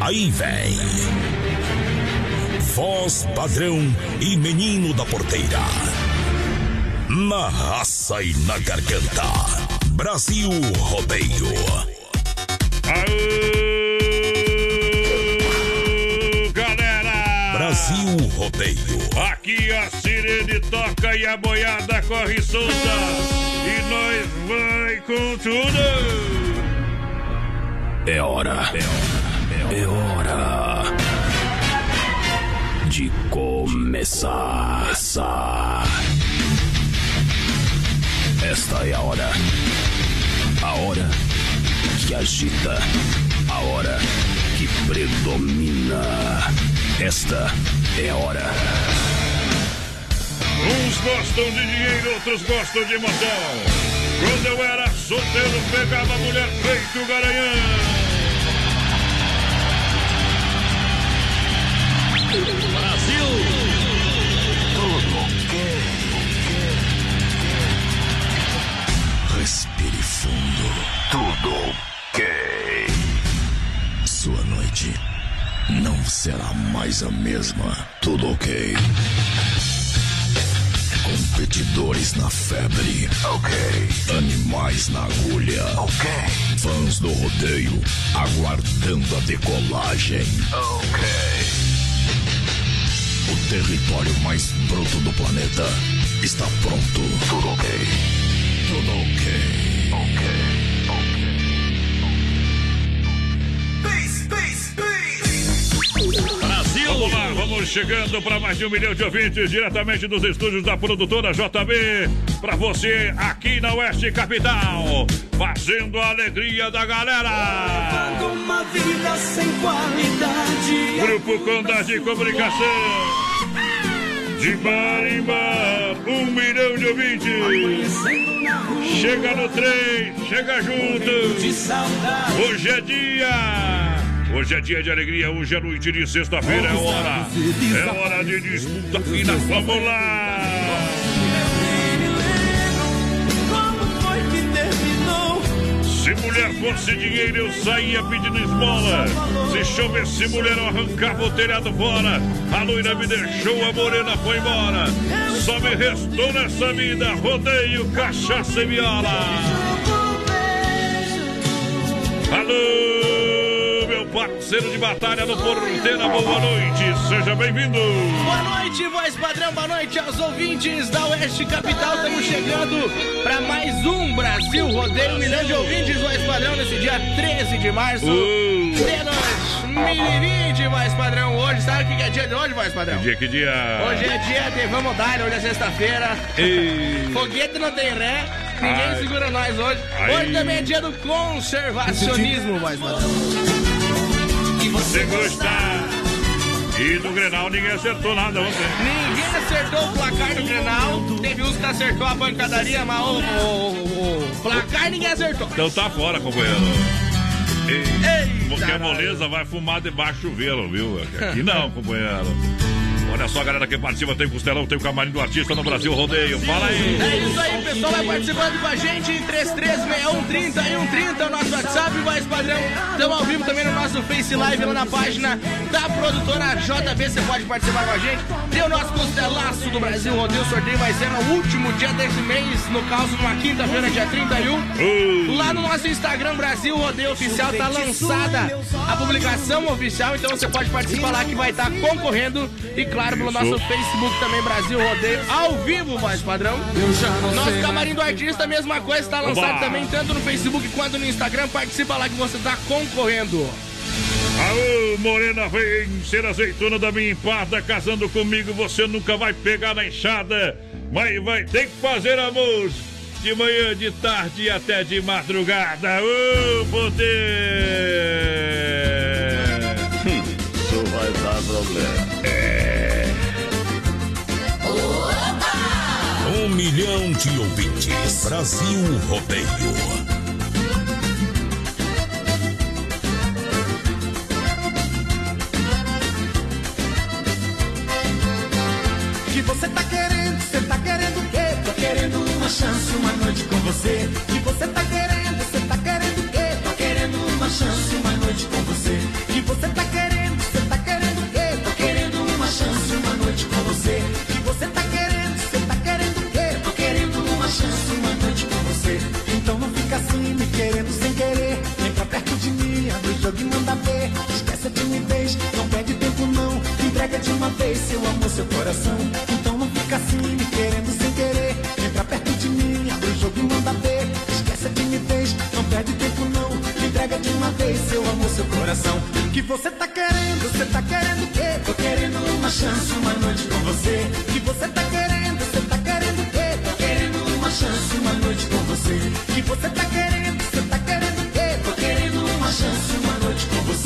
Aí vem. Voz padrão e menino da porteira. Na raça e na garganta. Brasil Rodeio. Aô, galera! Brasil Rodeio. Aqui a sirene toca e a boiada corre solta. E nós vai com tudo. É hora. É hora. De começar. Esta é a hora. A hora que agita. A hora que predomina. Esta é a hora. Uns gostam de dinheiro, outros gostam de emoção. Quando eu era solteiro, pegava mulher feito garanhão. Brasil! Tudo ok. Respire fundo. Tudo ok. Sua noite não será mais a mesma. Tudo ok. Competidores na febre. Ok. Animais na agulha. Ok. Fãs do rodeio aguardando a decolagem. Ok. O território mais bruto do planeta está pronto. Tudo ok. Tudo ok. Ok. Brasil! Vamos lá, vamos chegando para mais de um milhão de ouvintes diretamente dos estúdios da produtora JB. Para você aqui na Oeste Capital, fazendo a alegria da galera. Uma vida sem qualidade. Grupo Condade de Comunicação. De bar em bar, um milhão de ouvintes. Chega no trem, chega junto. De saudade. Hoje é dia. Hoje é dia de alegria, hoje é noite de sexta-feira, é hora. É hora de disputa fina, vamos lá! Se mulher fosse dinheiro, eu saía pedindo esmola. Se chovesse mulher, eu arrancava o telhado fora. A loira me deixou, a morena foi embora. Só me restou nessa vida rodeio, cachaça e viola. Alô, parceiro de batalha no Porteira, boa noite, seja bem-vindo. Boa noite, voz padrão, boa noite aos ouvintes da Oeste Capital. Estamos chegando para mais um Brasil Rodeio, um milhão de ouvintes, voz padrão, nesse dia 13 de março Uh. de 2020, voz padrão. Hoje, sabe o que é dia de hoje, voz padrão? Dia que dia? Hoje é dia de Vamos Dar, hoje é sexta-feira. Ei. Foguete não tem ré, ninguém Ai. segura nós hoje. Ai. Hoje também é dia do conservacionismo, voz padrão. Você gostar. E do Grenal ninguém acertou nada ontem. Ninguém acertou o placar do Grenal. Teve uns que acertou a pancadaria, mas o, o- o- placar ninguém acertou. Então tá fora, companheiro. Ei, Eita, Porque a nós. moleza vai fumar debaixo do chuveiro, viu? Aqui não, companheiro. Olha só, galera que participa, tem Costelão, tem o Camarim do Artista no Brasil Rodeio. Fala aí. É isso aí, pessoal, vai participando com a gente em 336130 e 130, o nosso WhatsApp, mais padrão. Estamos ao vivo também no nosso Face Live lá na página da produtora JB, você pode participar com a gente. Tem o nosso Costelaço do Brasil Rodeio, o sorteio vai ser no último dia desse mês, no caso, numa quinta-feira, dia 31. Uh. Lá no nosso Instagram, Brasil Rodeio Oficial, tá lançada a publicação oficial, então você pode participar lá que vai estar concorrendo. E claro, pelo nosso Facebook também, Brasil Rodeio, ao vivo, voz padrão. Nosso camarim do artista, mesma coisa, está lançado Oba. também, tanto no Facebook quanto no Instagram. Participa lá que você tá concorrendo. Aô, Morena, vem ser azeitona da minha empada. Casando comigo, você nunca vai pegar na enxada. Mas vai ter que fazer amor de manhã, de tarde e até de madrugada. Ô, poder! Isso vai dar problema. Um milhão de ouvintes. Brasil Rodeio. que você tá querendo, você tá querendo o quê? Tô querendo uma chance, uma noite com você. Que você tá querendo, você tá querendo o quê? Tô querendo uma chance, uma noite com você. Que você tá querendo, você tá querendo o quê? Tô querendo uma chance, uma noite com você. Jogo e manda ver. Esquece a timidez, não perde tempo não. Entrega de uma vez seu amor, seu coração. Então não fica assim, me querendo sem querer. Vem pra perto de mim, abre o jogo e manda ver. Esquece a timidez, não perde tempo não. Entrega de uma vez seu amor, seu coração. Que você tá querendo, você tá querendo o quê? Tô querendo uma chance, uma noite com você. Que você tá querendo, você tá querendo o quê? Tô querendo uma chance, uma noite com você. Que você tá querendo, você tá querendo o quê? Tô querendo uma chance, uma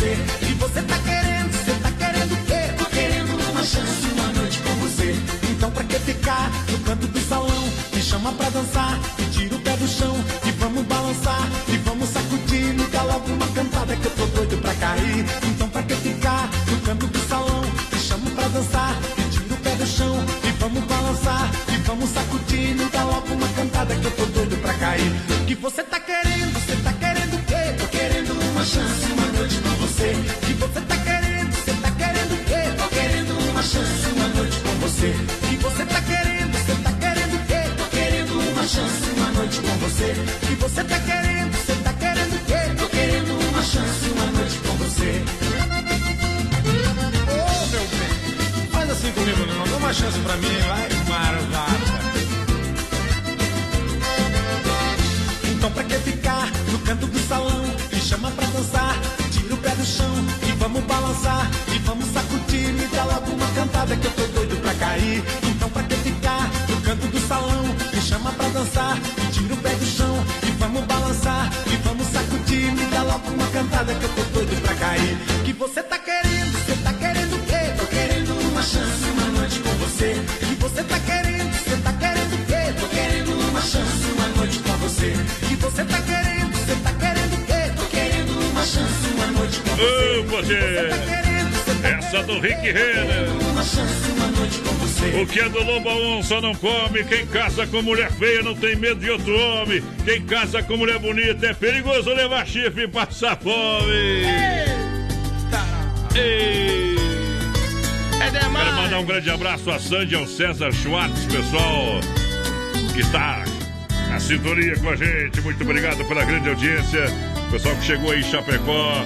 você. Que você tá querendo, você tá querendo o quê? Tô querendo uma chance, uma noite com você. Então pra que ficar no canto do salão? Me chama pra dançar, me tira o pé do chão e vamos balançar e vamos sacudir. Me dá logo uma cantada que eu tô doido pra cair. Então pra que ficar no canto do salão? Me chama pra dançar, me tira o pé do chão e vamos balançar e vamos sacudir. Me dá logo uma cantada que eu tô doido pra cair. Que você tá querendo, você tá querendo o quê? Tô querendo uma chance, você. O que é do lobo onça não come. Quem casa com mulher feia não tem medo de outro homem. Quem casa com mulher bonita é perigoso levar chifre e passar fome. Ei. É Quero mandar demais. um grande abraço a Sandy e ao César Schwartz, pessoal que está na sintonia com a gente. Muito obrigado pela grande audiência. Pessoal que chegou aí em Chapecó,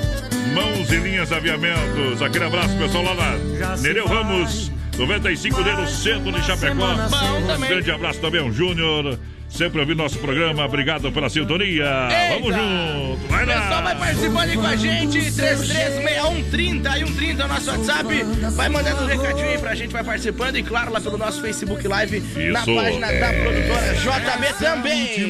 Mãos e Linhas Aviamentos. Aquele abraço, pessoal, lá na Nereu Ramos, 95 d no centro de Chapecó. Bom Um grande abraço também ao Júnior. Sempre ouvindo nosso programa. Obrigado pela sintonia. Vamos Eita. junto. Vai O pessoal vai lá. participando aí com a gente, 336130 e 130 é o nosso WhatsApp. Vai mandando um recadinho aí pra gente, vai participando e claro, lá pelo nosso Facebook Live, na Isso. página da produtora JB também.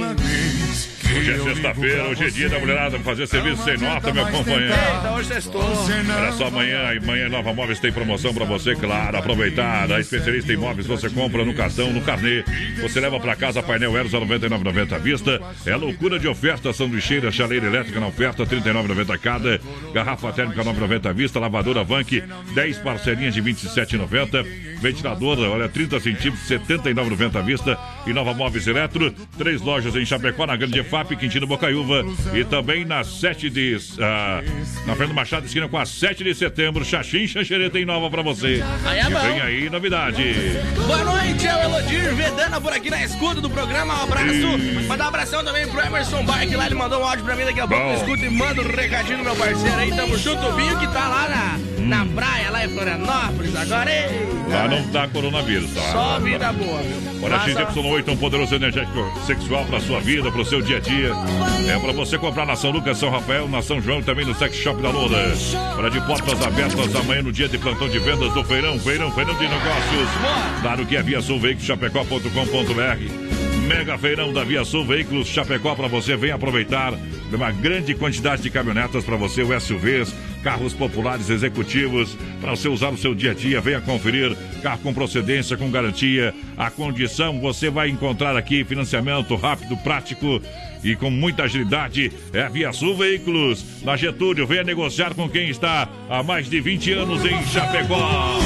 Hoje é sexta-feira, hoje é dia da mulherada fazer serviço sem nota, meu companheiro. Eita, hoje estou. Olha só, amanhã, amanhã Nova Móveis tem promoção pra você, claro. Aproveitar. A especialista em móveis você compra no cartão, no carnê. Você leva pra casa painel Eros a 99,90 à vista. É loucura de oferta, sanduicheira, chaleira elétrica na oferta, 39,90 cada. Garrafa térmica 9,90 à vista. Lavadora Vank, 10 parcelinhas de 27,90. Ventilador, olha, 30 centímetros, 79,90 à vista. E Nova Móveis Eletro, três lojas em Chapecó, na Grande FAP, Quintino Bocaiúva. E também na 7 de. ah, na frente do Machado, esquina com a 7 de setembro. Xaxim Xanxerê tem nova pra você. Aí é E bom. vem aí novidade. Boa noite, é o Elodir Vedana por aqui na escuta do programa. Um abraço. Mandar um abração também pro Emerson Bike lá, ele mandou um áudio pra mim daqui a pouco. Bom. Escuto e manda um recadinho meu parceiro aí. Tamo junto, o Binho que tá lá na, na praia, lá em Florianópolis. Agora, ei, Lá não dá coronavírus, tá? só vida boa. Olha, Massa. XY8, um poderoso energético sexual para sua vida, para o seu dia a dia. É para você comprar na São Lucas, São Rafael, na São João e também no Sex Shop da Loura. Olha, de portas abertas amanhã no dia de plantão de vendas do Feirão, Feirão, Feirão de Negócios. Claro que é via sul, chapecó.com.br. Mega Feirão da Via Sul Veículos Chapecó para você. Vem aproveitar uma grande quantidade de caminhonetas para você, o SUVs, carros populares executivos para você usar no seu dia a dia. Venha conferir carro com procedência, com garantia. A condição você vai encontrar aqui financiamento rápido, prático e com muita agilidade. É Via Sul Veículos na Getúlio. Venha negociar com quem está há mais de 20 anos em Chapecó.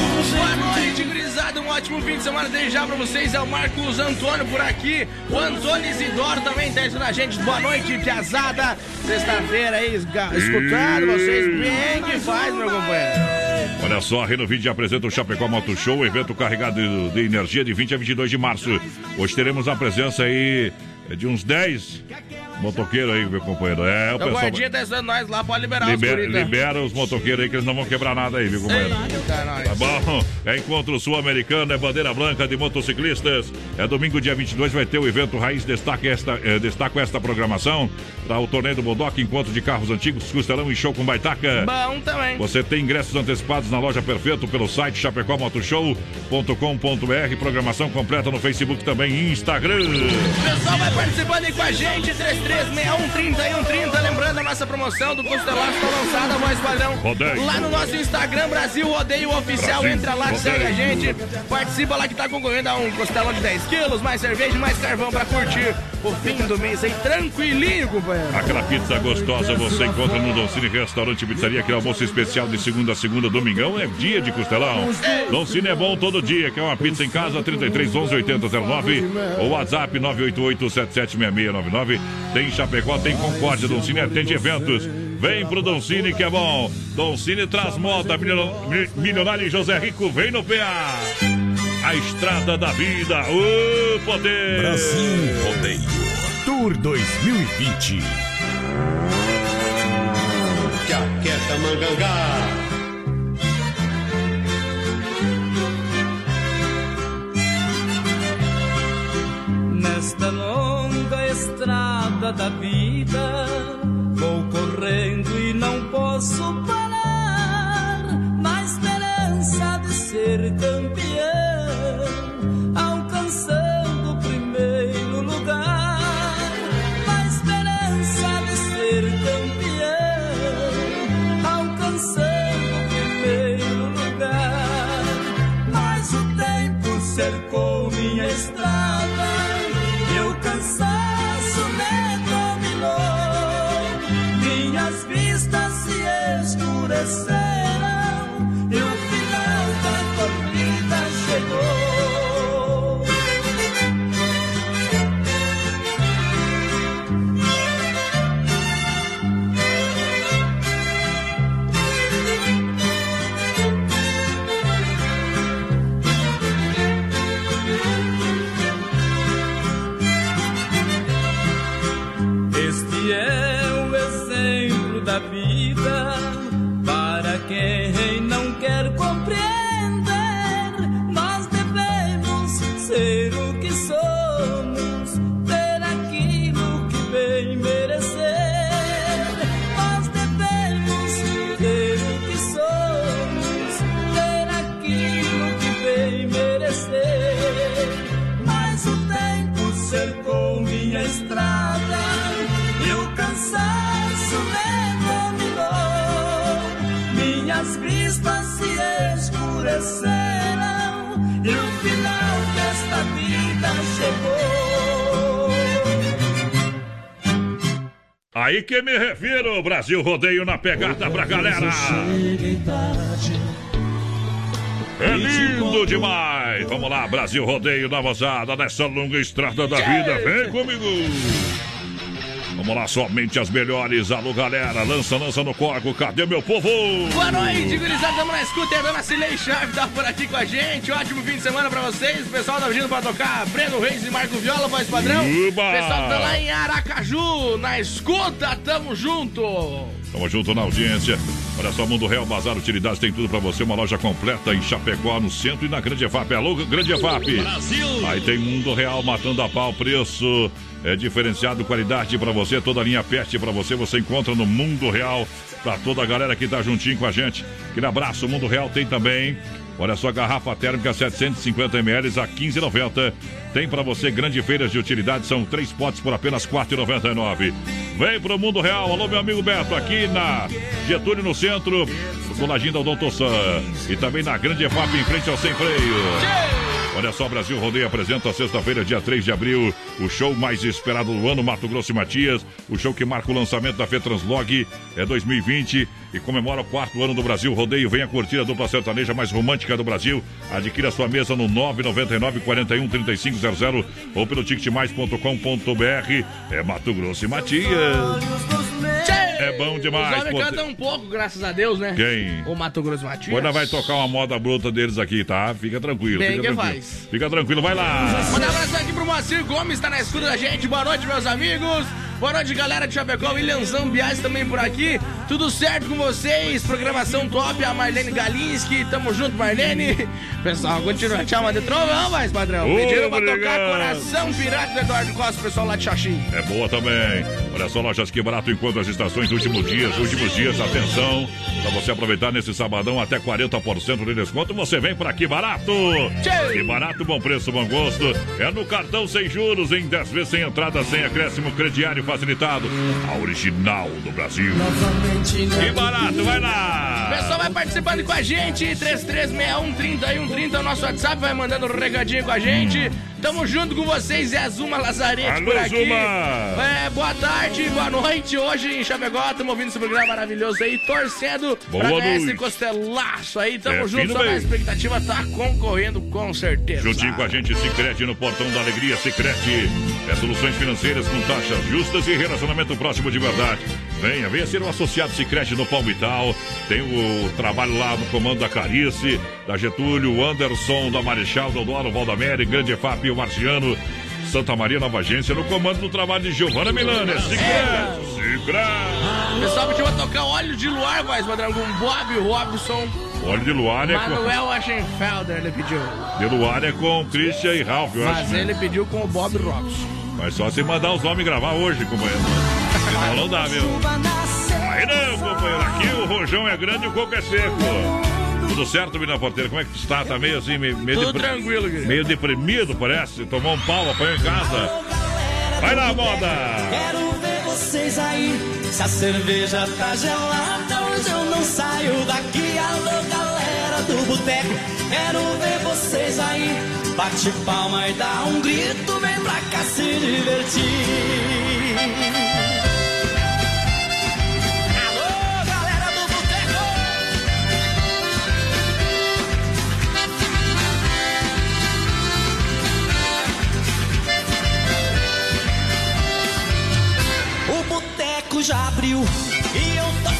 Um ótimo fim de semana desde já pra vocês. É o Marcos Antônio por aqui. O Antônio Isidoro também tá assistindo a gente. Boa noite, piazada. Sexta-feira aí, escutando vocês bem que faz, meu companheiro. Olha só, a Renovide apresenta o Chapecó Moto Show, evento carregado de, de energia de 20 a 22 de março. Hoje teremos a presença aí de uns 10 motoqueiros aí, meu companheiro. É, o O pessoal. guardinha tá estando nós lá, pode liberar Libera, os tá? libera os motoqueiros aí que eles não vão quebrar nada aí, viu, companheiro? Eita, nós. Tá bom? É encontro sul-americano, é bandeira branca de motociclistas. É domingo, dia 22, vai ter o evento Raiz. Destaca esta, eh, destaco esta programação. Para o torneio do Bodoc, encontro de carros antigos, costelão e show com baitaca. Bom também. Você tem ingressos antecipados na loja Perfeito pelo site chapecomotoshow.com.br. Programação completa no Facebook também e Instagram. O pessoal vai participando aí com a gente, 33613130. Lembrando a nossa promoção do Costelaço está lançada, voz padrão. Rodeio. Lá no nosso Instagram, Brasil Rodeio Oficial. Brasil Entra lá, Rodeio. segue a gente. Participa lá que tá concorrendo a um costelão de 10 quilos, mais cerveja e mais carvão pra curtir o fim do mês aí, tranquilinho, companheiro. Aquela pizza gostosa você encontra no Doncini Restaurante Pizzaria, aquele almoço especial de segunda a segunda, domingão, é dia de costelão. Doncini é bom todo dia, quer uma pizza em casa, 33 11 8009 ou WhatsApp 988 776699. Tem Chapecó, tem Concórdia, Doncini atende eventos. Vem pro Doncini que é bom. Doncini traz moda, milio- mi- milionário José Rico, vem no PA. A estrada da vida, o poder. Brasil Rodeio Tour 2020. Jaqueta Mangangá. Nesta longa estrada da vida, vou correndo e não posso parar. Na esperança de ser campeão, Aí que me refiro, Brasil Rodeio na pegada pra galera. É lindo demais! Vamos lá, Brasil Rodeio na vazada nessa longa estrada da vida. Vem comigo! Vamos lá, somente as melhores. Alô, galera. Lança, lança no corco. Cadê meu povo? Boa noite, gurizada. Estamos na escuta. A dona Cilei Chave tá por aqui com a gente. Ótimo fim de semana pra vocês. O pessoal tá vindo pra tocar. Breno Reis e Marco Viola, voz padrão. Uba! O pessoal tá lá em Aracaju. Na escuta, tamo junto. Tamo junto na audiência. Olha só, Mundo Real Bazar Utilidades tem tudo pra você. Uma loja completa em Chapecó, no centro e na Grande EFAP. Alô, Grande EFAP. Brasil! Aí tem Mundo Real matando a pau. Preço é diferenciado, qualidade pra você. Toda a linha peste pra você. Você encontra no Mundo Real. Pra toda a galera que tá juntinho com a gente. Aquele abraço. Mundo Real tem também. Olha só, garrafa térmica 750 ml a 15,90. Tem pra você grande feiras de utilidade, são três potes por apenas 4,99. Vem pro mundo real, alô meu amigo Beto, aqui na Getúlio no centro, do ladinho da Odonto Sam. E também na Grande EFAP em frente ao Sem Freio. Olha só, Brasil Rodeio apresenta sexta-feira, dia 3 de abril, o show mais esperado do ano, Mato Grosso e Matias. O show que marca o lançamento da Fetranslog é 2020 e comemora o quarto ano do Brasil Rodeio. Venha curtir a dupla sertaneja mais romântica do Brasil. Adquira sua mesa no 999 41 3500 ou pelo ticketmais.com.br. É Mato Grosso e Matias. É bom demais. Os homens um pouco, graças a Deus, né? Quem? O Mato Grosso Matias. Agora vai tocar uma moda bruta deles aqui, tá? Fica tranquilo. Bem fica que tranquilo. faz. Fica tranquilo, vai lá. Manda um abraço aqui pro Moacir Gomes, tá na escuta da gente. Boa noite, meus amigos. Boa noite, galera de Chapecó. William Zambiás também por aqui. Tudo certo com vocês? Programação top. A Marlene Galinski. Tamo junto, Marlene. Pessoal, continua. Tchau, de trovão, mais padrão. Pediram pra tocar. Coração Pirata do Eduardo Costa, pessoal lá de Xaxim. É boa também. Olha só, lojas que barato enquanto as estações, últimos dias, últimos dias, atenção. Pra você aproveitar nesse sabadão até 40% de desconto, você vem pra aqui barato. Tchê. Que barato, bom preço, bom gosto. É no cartão sem juros, em 10 vezes sem entrada, sem acréscimo crediário facilitado. A original do Brasil. Que barato, vai lá. Pessoal vai participando com a gente, 3361-3130, o nosso WhatsApp, vai mandando um recadinho com a gente. Tamo junto com vocês, é a Zuma Lazarete Alô, por aqui. Zuma. É, boa tarde, boa noite. Hoje em Chapecó, estamos ouvindo esse programa maravilhoso aí, torcendo Boa pra ganhar esse costelaço aí. Tamo É, junto, só bem. expectativa, tá concorrendo com certeza. Juntinho com a gente, Sicredi no Portão da Alegria, Sicredi É soluções financeiras com taxas justas e relacionamento próximo de verdade. Venha, venha ser um associado Sicredi no Palmital. Tem o trabalho lá no comando da Carice, da Getúlio, Anderson, da Marechal, Deodoro, Valdamere, Grande EFAP, o Marciano. Santa Maria, nova agência, no comando do trabalho de Giovana Milano. É Sicredi, Sicredi. Pessoal, pediu pra tocar óleo de luar, voz padrão, com Bob Robson, Óleo de luar é com, Manuel Aschenfelder, ele pediu. de luar é com Christian e Ralph, eu acho. Mas né? ele pediu com o Bob Robson. Mas só se mandar os homens gravar hoje, companheiro. Senão não dá, meu. Aí não, companheiro. Aqui o rojão é grande e o coco é seco. Tudo certo, Vina Porteira? Como é que tu está? Tá meio assim, meio, meio, Tudo tranquilo, querido. meio deprimido, parece. Tomou um pau, apanhou em casa. Vai lá, moda! Quero ver vocês aí. Se a cerveja tá gelada, hoje eu não saio daqui. Boteco. Quero ver vocês aí. Bate palma e dá um grito. Vem pra cá se divertir. Alô, galera do boteco. O boteco já abriu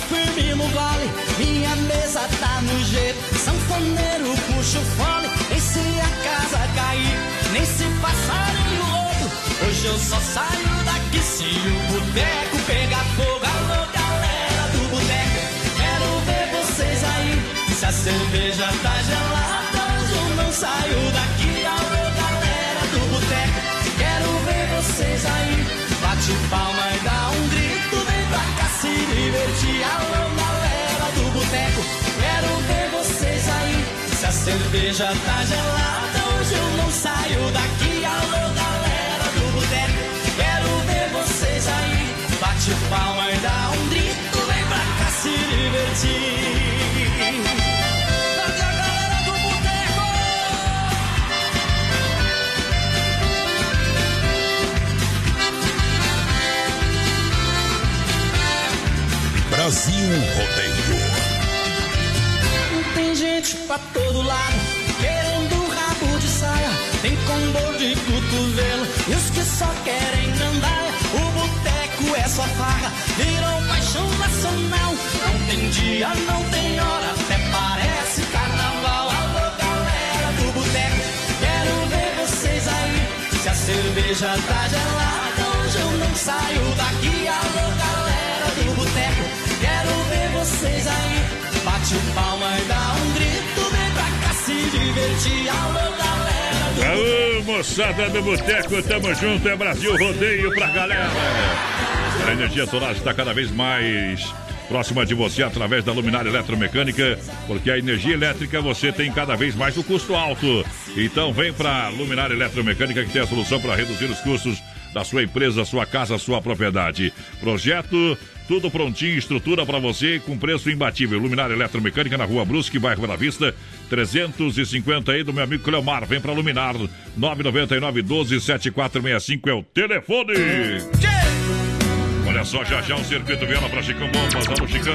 firme no gole. Minha mesa tá no jeito, sanfoneiro puxa o fone. E se a casa cair, nem se passarinho rodo. Hoje eu só saio daqui se o boteco pegar fogo. Alô, galera do boteco, quero ver vocês aí. Se a cerveja tá gelada, eu não saio daqui. Alô, galera do boteco, quero ver vocês aí. Bate palma divertir. Alô, galera do boteco, quero ver vocês aí. Se a cerveja tá gelada, hoje eu não saio daqui. Alô, galera do boteco, quero ver vocês aí. Bate palma e dá um grito, vem pra cá se divertir. Rodeio. Tem gente pra todo lado, querendo rabo de saia. Tem com dor de cotovelo, e os que só querem andar. O boteco é só farra, virou paixão nacional. Não tem dia, não tem hora, até parece carnaval. Alô, galera do boteco, quero ver vocês aí. Se a cerveja tá gelada, hoje eu não saio daqui. Bate palma e dá um grito, vem pra cá se divertir. Alô, galera do Aô, moçada do Boteco, tamo junto, é Brasil Rodeio pra galera. A energia solar está cada vez mais próxima de você através da luminária eletromecânica, porque a energia elétrica você tem cada vez mais o custo alto. Então vem pra luminária eletromecânica que tem a solução para reduzir os custos da sua empresa, sua casa, sua propriedade. Projeto tudo prontinho, estrutura para você com preço imbatível. Luminária Eletromecânica na Rua Brusque, bairro Bela Vista, 350 aí do meu amigo Cleomar. Vem para Luminar, 999 12 7465 é o telefone. Só, já já um circuito viola para Chicão Bombas, alô Chicão,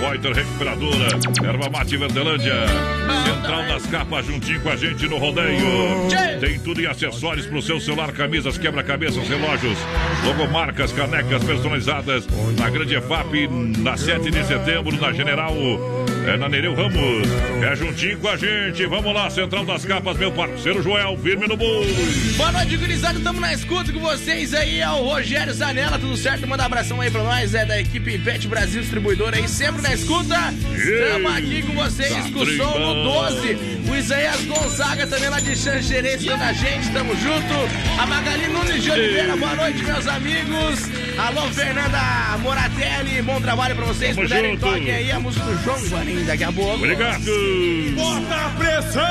Poiter Recuperadora, Erva Mate Verdelândia, Central das Capas juntinho com a gente no rodeio. Tem tudo em acessórios pro seu celular, camisas, quebra-cabeças, relógios, logomarcas, canecas personalizadas. Na Grande EFAP, na 7 de setembro, na General, é na Nereu Ramos. É juntinho com a gente, vamos lá, Central das Capas, meu parceiro Joel, firme no boi. Boa noite, gurizada. Estamos na escuta com vocês aí. É o Rogério Zanella, tudo certo? Manda um abração aí pra nós. É da equipe Pet Brasil Distribuidora aí, sempre na escuta. Estamos aqui com vocês com o som no 12. O Isaías Gonzaga também lá de Xanxerê estando a gente. Tamo junto. A Magali Nunes de Oliveira, boa noite, meus amigos. Alô, Fernanda Moratelli, bom trabalho pra vocês. Tamo Puderem junto. toquem aí a música do João Guarim daqui a pouco. Obrigado. Bota a pressão!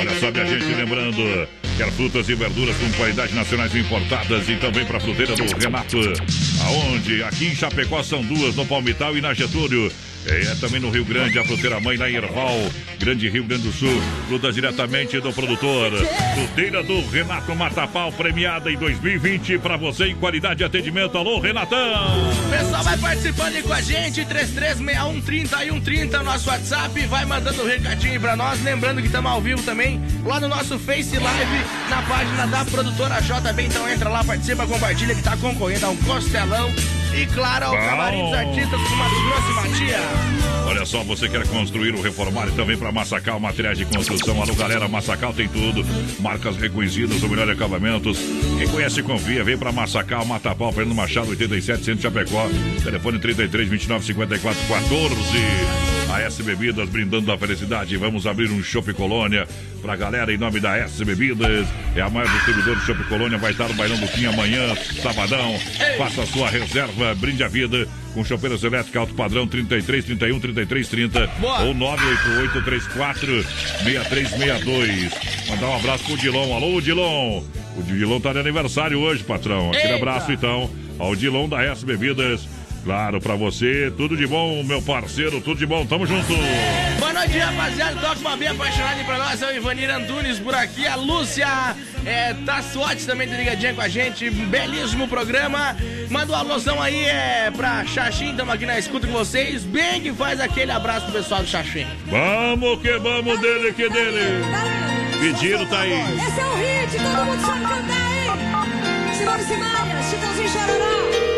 Olha só, minha gente, lembrando, quer frutas e verduras com qualidade nacionais importadas e também para a fruteira do Renato. Aonde? Aqui em Chapecó são duas, no Palmital e na Getúlio. É também no Rio Grande, a fruteira mãe na Erval, Grande Rio Grande do Sul. Frutas diretamente do produtor. Fruteira do Renato Matapau, premiada em 2020 para você em qualidade de atendimento. Alô, Renatão! Pessoal vai participando aí com a gente, 336130 e 130, nosso WhatsApp, vai mandando um recadinho pra nós. Lembrando que estamos ao vivo também lá no nosso Face Live, na página da produtora JB. Então entra lá, participa, compartilha que tá concorrendo a um costelão. E claro, ao Bom. camarim dos artistas do Mato Grosso e. Olha só, você quer construir ou reformar e também para Massacal, materiais de construção. Alô, galera, Massacal tem tudo. Marcas reconhecidas, o melhor acabamentos. Quem conhece, confia. Vem para Massacal, Matapau, Fernando Machado, 87, Centro Chapecó. Telefone 33 29 54 14. A S Bebidas brindando a felicidade. Vamos abrir um Shopping Colônia pra galera em nome da S Bebidas. É a maior distribuidora do Shopping Colônia. Vai estar no Bailão do Fim amanhã, sabadão. Faça a sua reserva, brinde a vida com chopeiras elétricas alto padrão 33 31 33 30 Boa. ou 988 34 6362. Mandar um abraço pro Dilon. Alô, Dilon. O Dilon tá de aniversário hoje, patrão. Aquele Eita. abraço então ao Dilon da S Bebidas. Claro, pra você, tudo de bom, meu parceiro, tudo de bom, tamo junto. Boa noite, rapaziada. Toca uma bem apaixonada aí pra nós. É o Ivanir Antunes por aqui. A Lúcia é, Tassotti também tá ligadinha com a gente. Belíssimo programa. Manda um alôzão aí é, pra Xaxim. Tamo aqui na escuta com vocês. Bem que faz aquele abraço pro pessoal do Xaxim. Vamos que vamos dele que dele. Pedido tá aí. Esse é o hit, todo mundo sabe cantar, hein? Simone Simaria, Chitãozinho Chororó.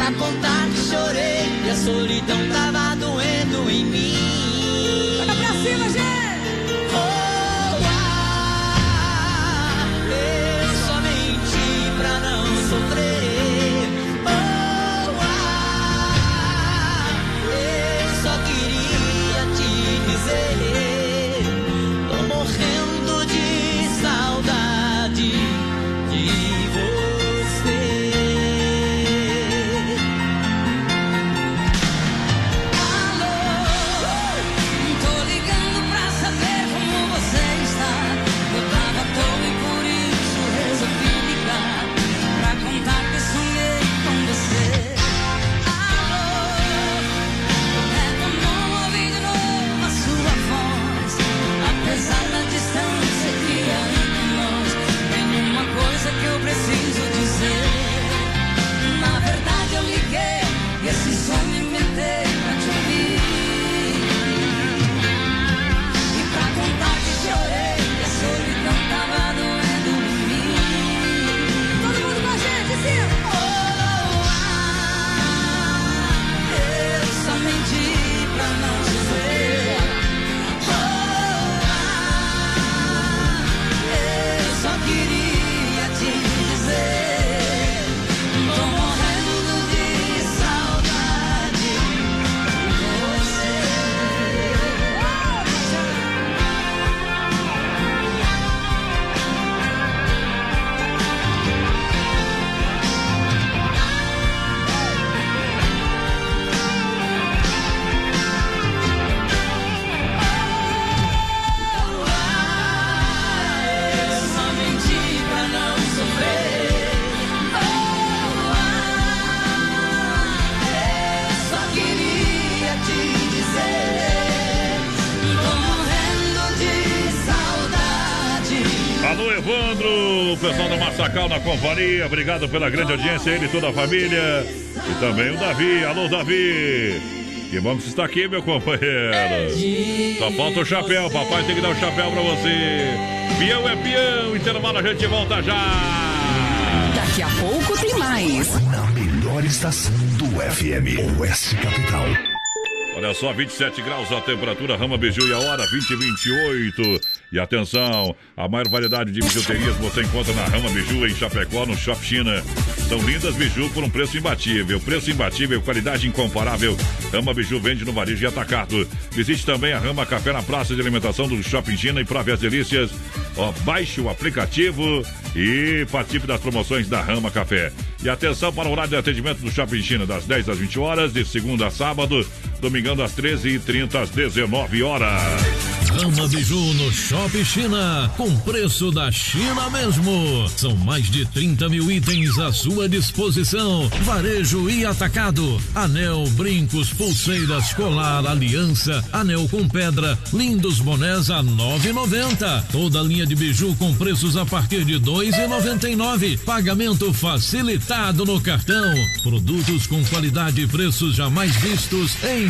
E pra contar que chorei, que a solidão tava doendo em mim. Na companhia, obrigado pela grande audiência, ele e toda a família. E também o Davi, alô, Davi. Que bom que você está aqui, meu companheiro. Só falta o chapéu, papai tem que dar o chapéu pra você. Peão é peão, intervalo, a gente volta já. Daqui a pouco tem mais. Na melhor estação do FM, Oeste Capital. Olha só, 27 graus a temperatura, Rama Biju e a hora 20 e 28. E atenção, a maior variedade de bijuterias você encontra na Rama Biju em Chapecó, no Shop China. São lindas biju por um preço imbatível. Preço imbatível, qualidade incomparável. Rama Biju vende no varejo e atacado. Visite também a Rama Café na praça de alimentação do Shopping China e para ver as delícias. Ó, baixe o aplicativo e participe das promoções da Rama Café. E atenção para o horário de atendimento do Shopping China, das 10 às 20 horas, de segunda a sábado, domingão das 13h30 às 19 horas. Rama Biju no Shop China, com preço da China mesmo. São mais de 30 mil itens à sua disposição. Varejo e atacado. Anel, brincos, pulseiras, colar, aliança, anel com pedra, lindos bonés a 9,90. Toda linha de biju com preços a partir de 2,99. Pagamento facilitado no cartão. Produtos com qualidade e preços jamais vistos em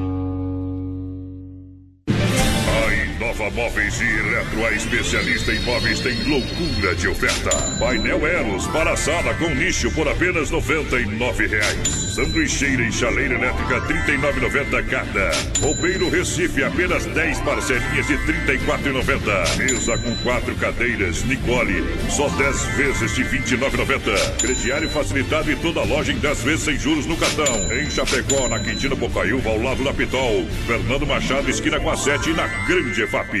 Móveis e Eletro, a especialista em móveis, tem loucura de oferta. Painel Eros para sala com nicho por apenas 99 reais. Sanduicheira e chaleira elétrica R$ 39,90 cada. Roupeiro Recife, apenas 10 parcelinhas de R$ 34,90. Mesa com quatro cadeiras, Nicole, só 10 vezes de R$ 29,90. Crediário facilitado e toda loja em 10 vezes sem juros no cartão. Em Chapecó, na Quintina Bocaiúva, ao lado da Pitol. Fernando Machado, esquina com a 7 na Grande FAP.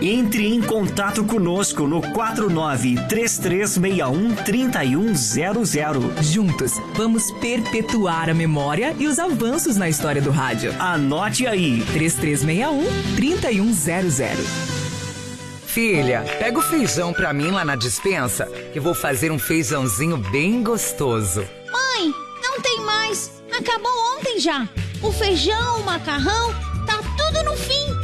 entre em contato conosco no 49 3361 3100. juntos vamos perpetuar a memória e os avanços na história do rádio. Anote aí. 3361 3100. Filha, pega o feijão pra mim lá na dispensa, que vou fazer um feijãozinho bem gostoso. Mãe, não tem mais. Acabou ontem já. O feijão, o macarrão, tá tudo no fim.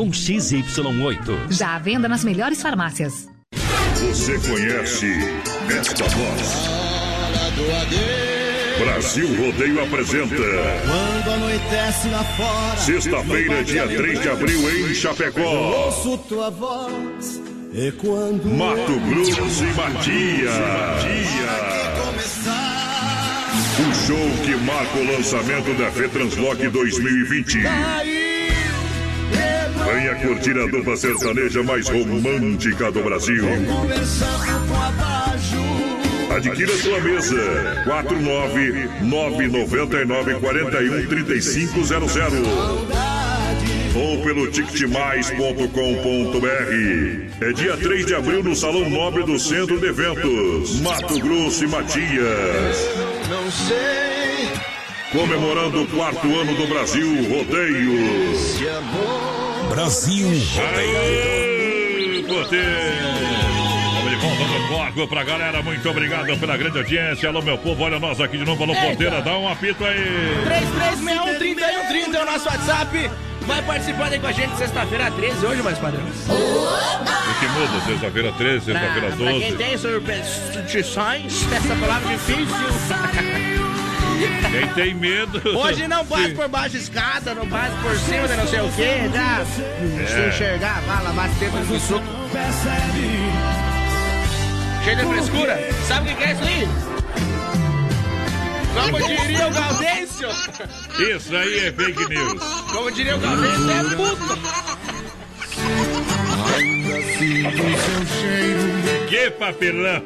XY8. Já à venda nas melhores farmácias. Você conhece esta voz? Brasil Rodeio apresenta. Quando anoitece lá fora. Sexta-feira, dia 3 de abril, em Chapecó. Ouço tua voz. E quando. Mato Grosso e Matias. O show que marca o lançamento da FETranslock 2020. Venha curtir a dupla sertaneja mais romântica do Brasil. Adquira sua mesa. 49999413500 ou pelo ticketmais.com.br. É dia 3 de abril no Salão Nobre do Centro de Eventos, Mato Grosso e Matias. Não sei. Comemorando o quarto ano do Brasil Rodeio. Brasil Rodeio. Vamos de volta no bloco pra galera. Muito obrigado pela grande audiência. Alô, meu povo, olha nós aqui de novo. Alô, Eita. Porteira, dá um apito aí. 3361 é o nosso WhatsApp. Vai participando aí com a gente sexta-feira 13, hoje, mais padrão. O que muda? Sexta-feira 13, sexta-feira Pra, pra quem 12. tem superstições, essa palavra difícil. Quem tem medo. Hoje não passa por baixo da escada, não passa por cima de não sei o que, já. Se enxergar, vai lavar as tetas no suco. Cheio de frescura. Sabe o que é isso aí? Como diria o Gaudêncio. Isso aí é fake news. Como diria o Gaudêncio, é puta. Que papelão!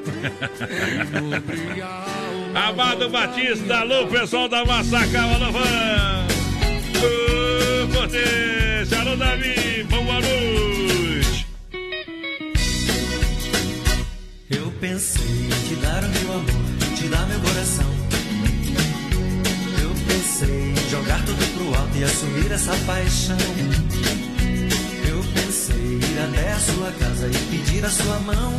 Amado Batista, alô pessoal da Massacal, alô Van! Ô, alô Davi, boa noite! Eu pensei em te dar o meu amor, te dar meu coração. Eu pensei em jogar tudo pro alto e assumir essa paixão. Eu pensei em ir até a sua casa e pedir a sua mão.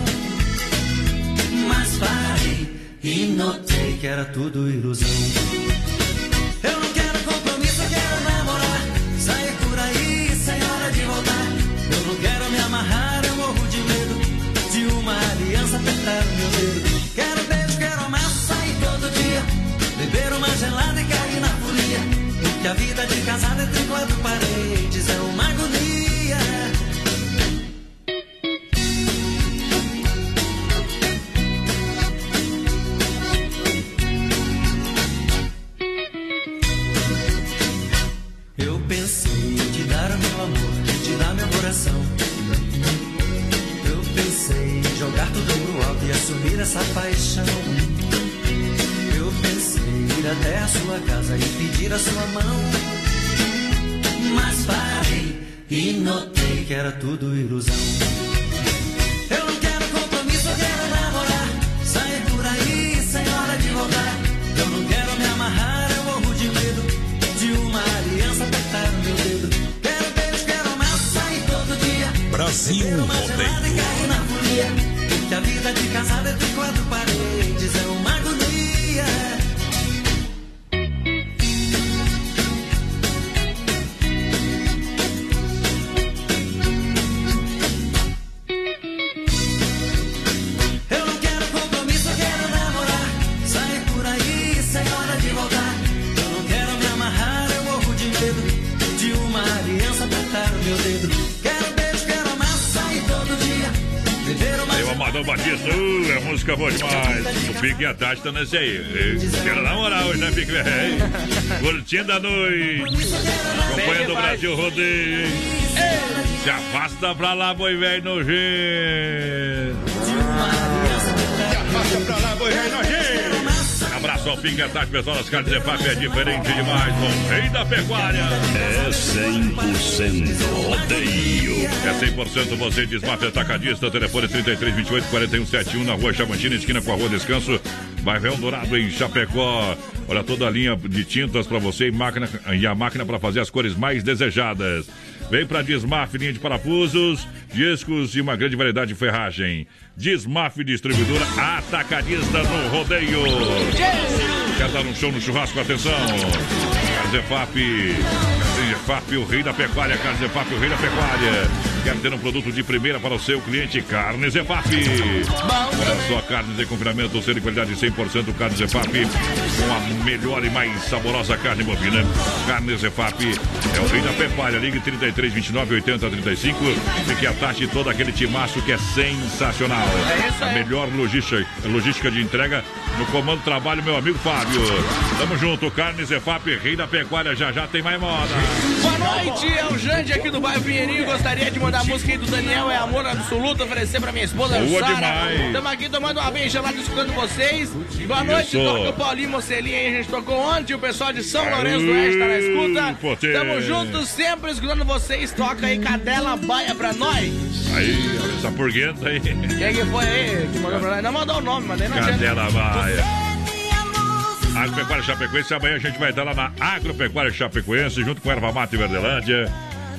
Mas parei e notei que era tudo ilusão. Eu não quero compromisso, eu quero namorar. Sair por aí sem hora de voltar. Eu não quero me amarrar, eu morro de medo de uma aliança apertar o meu dedo. Quero beijo, quero abraço, sair todo dia. Beber uma gelada e cair na folia. Porque a vida de casado entre quatro Pique a Tati estão nesse aí. Quero na moral hoje, né, Pique? Véi? Curtindo a noite. Acompanhando o Brasil Rodeio. hein? Se afasta pra lá, boi velho nojento. Se afasta pra lá, boi velho nojento. Abraço ao Pique e a Tati, pessoal das carnes EFAP é diferente demais. O rei da pecuária. É 100% rodeio. É 100% você desmaf atacadista, telefone 3328 4171 na rua Chamantina, esquina com a rua Descanso, bairro Dourado em Chapecó. Olha toda a linha de tintas para você e, máquina, e a máquina para fazer as cores mais desejadas. Vem para Desmaf, linha de parafusos, discos e uma grande variedade de ferragem. Desmaf Distribuidora Atacadista no Rodeio. Quer dar um show no churrasco? Atenção! Carzefap, Carzefap, o rei da pecuária. Carzefap, o rei da pecuária. Quer ter um produto de primeira para o seu cliente? Carne Zefap. Olha só, carnes de confinamento, ser de qualidade 100% Carne Zefap. Com a melhor e mais saborosa carne bovina. Carne Zefap é o rei da pecuária. Ligue 33 29 80 35. Fique a taxa de todo aquele timaço que é sensacional. A melhor logística, logística de entrega no comando trabalho, meu amigo Fábio. Tamo junto, Carne Zefap, rei da pecuária. Já já tem mais moda. Boa noite, é o Jande aqui do bairro Pinheirinho. Gostaria de mandar a música aí do Daniel, é amor absoluto, oferecer pra minha esposa Boa Sara. Estamos aqui tomando uma bem gelada escutando vocês. Boa noite, Isso. toca o Paulinho Mocelinha aí, a gente tocou ontem, o pessoal de São Lourenço do Oeste tá na escuta. potência. Tamo juntos, sempre escutando vocês. Toca aí Cadela Baia pra nós. Aí, olha essa purguenta aí. Quem que foi aí que mandou pra nós? Não mandou o nome, mas daí não adianta. Cadela Baia. Agropecuária Chapecoense, amanhã a gente vai estar lá na Agropecuária Chapecoense, junto com Erva Mata e Verdelândia.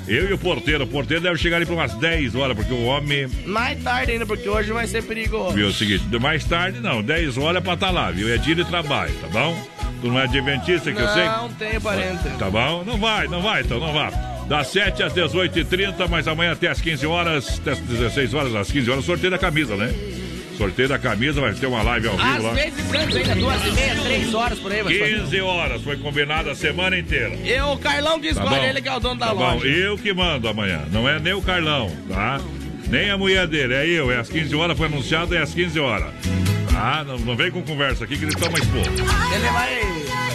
Eu e o porteiro. O porteiro deve chegar ali por umas 10 horas, porque o homem. Mais tarde ainda, porque hoje vai ser perigoso. Viu o seguinte, mais tarde não, 10 horas é pra estar lá, viu? É dia de trabalho, tá bom? Tu não é adventista que eu sei? Não tenho parente. Tá bom? Não vai, não vai, então não vá. Das 7 às 18h30, mas amanhã até às 15 horas, até às 16 horas, às 15 horas, sorteio da camisa, né? Sorteio da camisa, vai ter uma live ao vivo Às lá. vezes antes ainda, duas e meia, três horas por aí. vai fazer. 15 horas, foi combinado a semana inteira. E o Carlão que Tá escolhe, bom. ele que é o dono da Tá bom, loja. eu que mando amanhã. Não é nem o Carlão, tá? Nem a mulher dele, é eu. É às 15 horas, foi anunciado, é às 15 horas. Tá? Não, não vem com conversa aqui que eles estão mais pouco. Ele vai.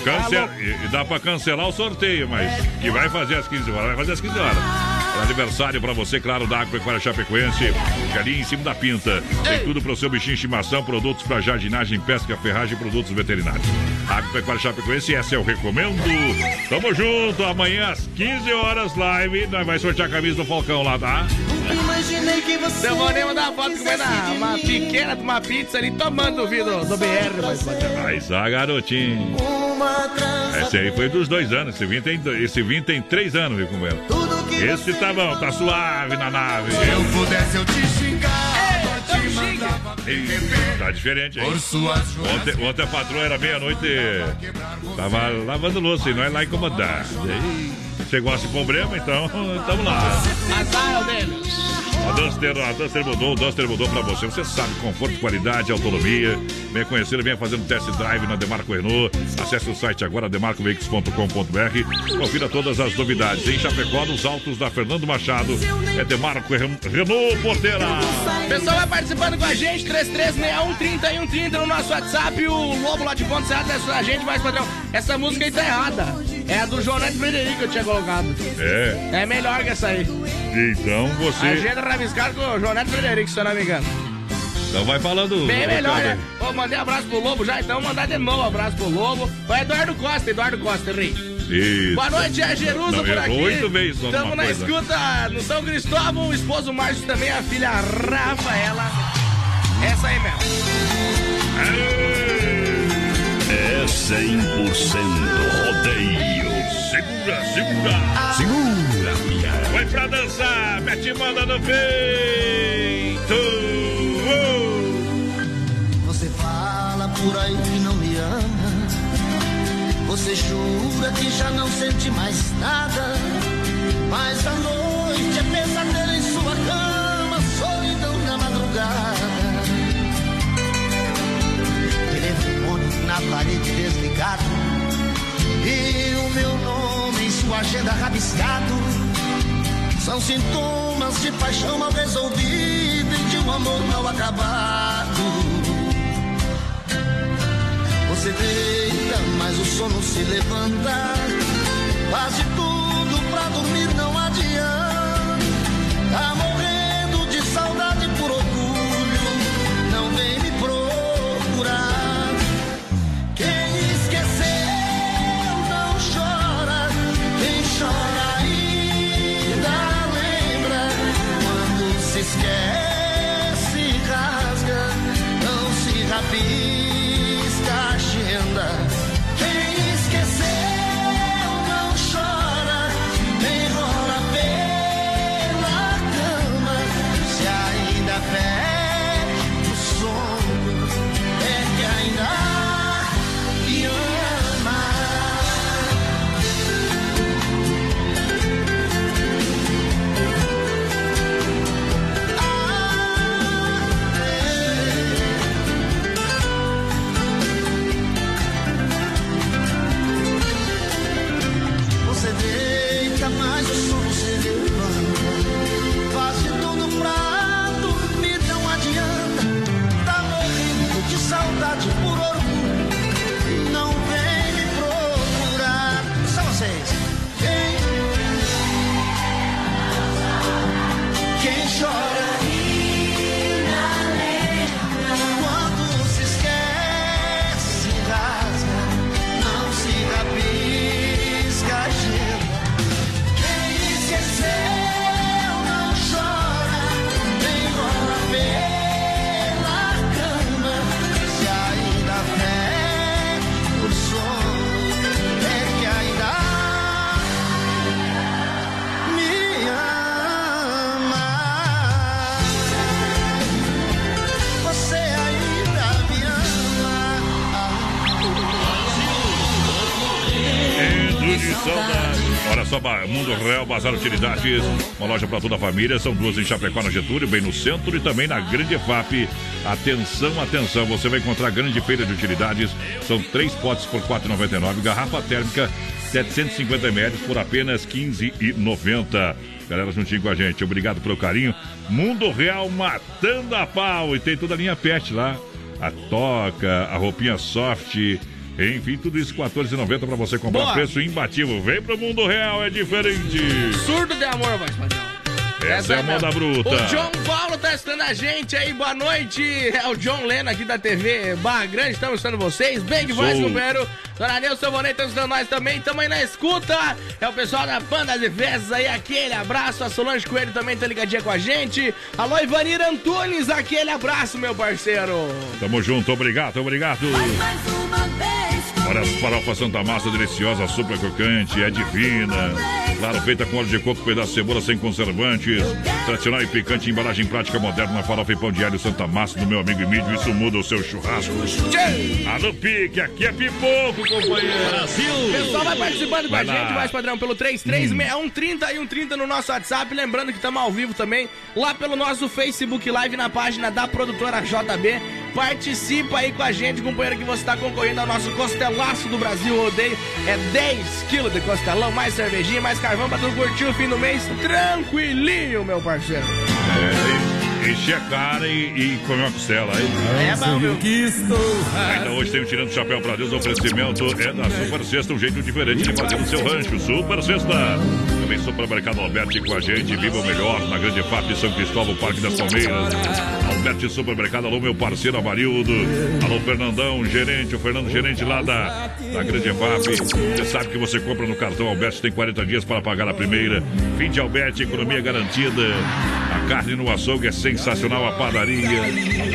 Cancel... Dá pra cancelar o sorteio, mas que vai fazer às 15 horas, vai fazer às 15 horas. É aniversário pra você, claro, da Agropecuária Chapecoense, que ali em cima da pinta. Tem tudo pro seu bichinho de estimação, produtos pra jardinagem, pesca, ferragem e produtos veterinários. Agropecuária Chapecoense, essa eu recomendo. Tamo junto, amanhã às 15 horas, live. Nós vai sortear a camisa do Falcão lá, tá? Imaginei que você. Eu vou nem mandar uma foto comendo uma pequena, uma pizza ali, tomando o vidro do BR, mas Mas a garotinho. Esse aí foi dos dois anos. Esse vinho tem, esse vinho tem três anos, viu, com ela. Esse tá bom, tá suave na nave. Se eu pudesse, eu te. Ih, Tá diferente suas Ontem, ontem a patroa era meia-noite. Tava lavando louça e nós lá incomodar. E aí, Você gosta de problema, então tamo lá. Azar é o deles. A Duster, a Duster mudou, o Duster mudou pra você. Você sabe, conforto, qualidade, autonomia. Venha conhecer, venha fazendo test drive na Demarco Renault. Acesse o site agora, demarcoveículos.com.br. Confira todas as novidades. Em Chapecó, nos altos da Fernando Machado. É Demarco Ren- Renault Porteira. Pessoal vai participando com a gente, 3361-3130 no nosso WhatsApp. O Lobo lá de Ponte Serra tá a gente, mas padrão, essa música aí tá errada. É a do Jonete Frederico que eu tinha colocado. É, É melhor que essa aí. então você. Agenda rabiscado com o Jonete Frederico, se eu não me engano. Então vai falando. Bem melhor, né? Ô, mandei abraço pro Lobo já, então mandar de novo abraço pro Lobo. O Eduardo Costa, Eduardo Costa, Rei. Isso. Boa noite, é Jerusa Não, por aqui. oito vezes só Estamos na coisa. escuta no São Cristóvão, o esposo Márcio também, a filha Rafaela. Essa aí mesmo. É 100% rodeio. Segura, segura. Segura. Vai pra dançar, mete manda no peito. Você fala por aí que não me ama. Você jura que já não sente mais nada. Mas a noite é pesadelo em sua cama, solidão na madrugada. Telefone na parede desligado. E o meu nome em sua agenda rabiscado. São sintomas de paixão mal resolvida e de um amor mal acabado. Você deita, mas o sono se levanta. Quase tudo pra dormir não só, Mundo Real Bazar Utilidades, uma loja para toda a família. São duas em Chapecó, na Getúlio, bem no centro e também na Grande FAP. Atenção, atenção, você vai encontrar grande feira de utilidades. São três potes por R$ 4,99. Garrafa térmica 750 ml por apenas R$ 15,90. Galera juntinho com a gente, obrigado pelo carinho. Mundo Real matando a pau. E tem toda a linha pet lá. A toca, a roupinha soft. Enfim, tudo isso R$ 14,90 para você comprar. Boa. Preço imbatível. Vem pro mundo real, é diferente. Surdo de amor, voz padrão. Essa é a moda bruta. O John Paulo tá estando a gente aí, boa noite. É o John Leno aqui da TV Barra Grande, estamos estando vocês. Bem Sou. companheiro. Dona Nilson Bonet tá estando nós também, tamo aí na escuta. É o pessoal da Banda de Festas aí, aquele abraço. A Solange Coelho também tá ligadinha com a gente. Alô, Ivanir Antunes, aquele abraço, meu parceiro. Tamo junto, obrigado, obrigado. Olha as farofas Santa Massa, deliciosa, super crocante, é divina. Claro, feita com óleo de coco, pedaço de cebola sem conservantes. Tradicional e picante, embalagem prática moderna, farofa e pão de alho Santa Massa do meu amigo Emílio. Isso muda o seu churrasco. Alô, Pique, aqui é pipoco, companheiro. Brasil! O pessoal vai participando com Vai a lá. gente, mais padrão, pelo 336130 e 130 no nosso WhatsApp. Lembrando que estamos ao vivo também lá pelo nosso Facebook Live na página da produtora JB. Participa aí com a gente, companheiro, que você está concorrendo ao nosso costelaço do Brasil Rodeio. É 10 quilos de costelão, mais cervejinha, mais carvão pra tu curtir o fim do mês tranquilinho, meu parceiro. É, encher a cara e, e comer uma costela aí. É bom, meu. Ainda hoje tem o Tirando o Chapéu pra Deus, o oferecimento é da Super Sexta, um jeito diferente de fazer no seu rancho. Super Sexta. Também Supermercado Alberti com a gente, viva o melhor na Grande FAP de São Cristóvão, Parque das Palmeiras. Alberti Supermercado, alô meu parceiro Amarildo, alô Fernandão, gerente, o Fernando gerente lá da, da Grande FAP. Você sabe que você compra no cartão Alberti, tem 40 dias para pagar a primeira. Fim de Alberti, economia garantida. Carne no açougue é sensacional, a padaria.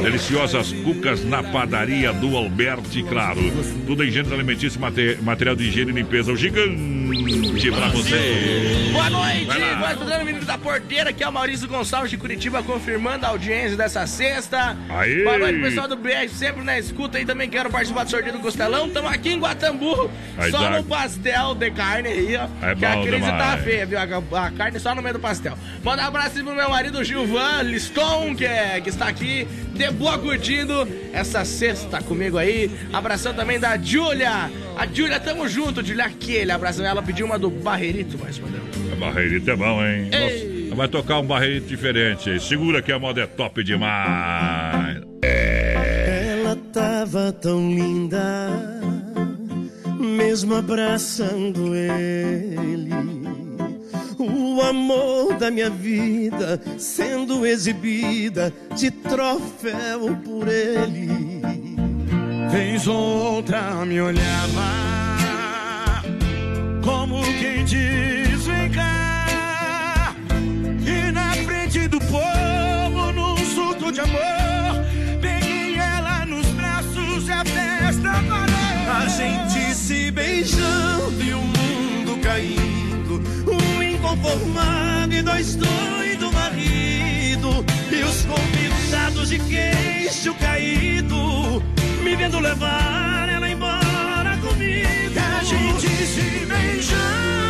Deliciosas cucas na padaria do Alberti, claro. Tudo em gênero alimentício, mate- material de higiene e limpeza. O gigante pra você. Boa noite, nós estudando menino da porteira, aqui é o Maurício Gonçalves de Curitiba, confirmando a audiência dessa sexta. Aê! Boa noite, pessoal do BR, sempre na escuta aí também quero participar do sorteio do Costelão. Estamos aqui em Guatambu, Aí, só no pastel de carne aí, ó. É que a crise demais. tá feia, viu? A, a carne só no meio do pastel. Manda um abraço aí pro meu marido Gilvan Liston, que, é, que está aqui de boa curtindo essa sexta comigo aí. Abração também da Júlia. A Júlia, tamo junto, Júlia, aquele abraço. Ela pediu uma do Barreirito, mas. A barreirito é bom, hein? Ei. Nossa, vai tocar um barreirito diferente aí. Segura que a moda é top demais. Ela tava tão linda, mesmo abraçando ele. O amor da minha vida sendo exibida de troféu por ele. Vez outra me olhava como quem diz vem cá e na frente do povo num surto de amor peguei ela nos braços e a festa parou. A gente se beijando e o mundo caindo. Inconformado e dois doidos marido. E os convidados de queixo caído. Me vendo levar ela embora comigo. A gente se beijando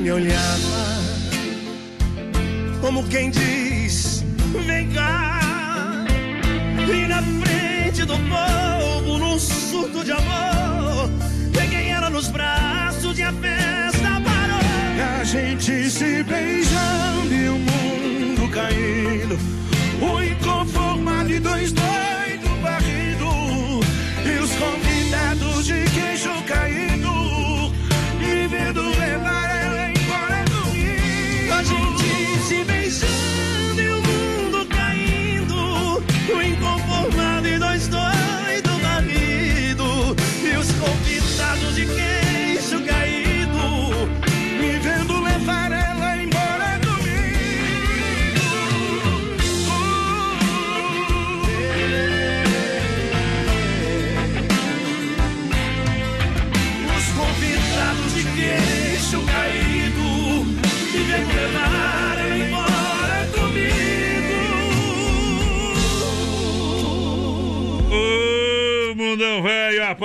me olhava como quem diz: Vem cá. E na frente do povo, num surto de amor, peguei ela nos braços e a festa parou. A gente se beijando e o mundo caindo. O inconformado e dois doidos barrido. E os convidados de queixo caído. Me vendo levar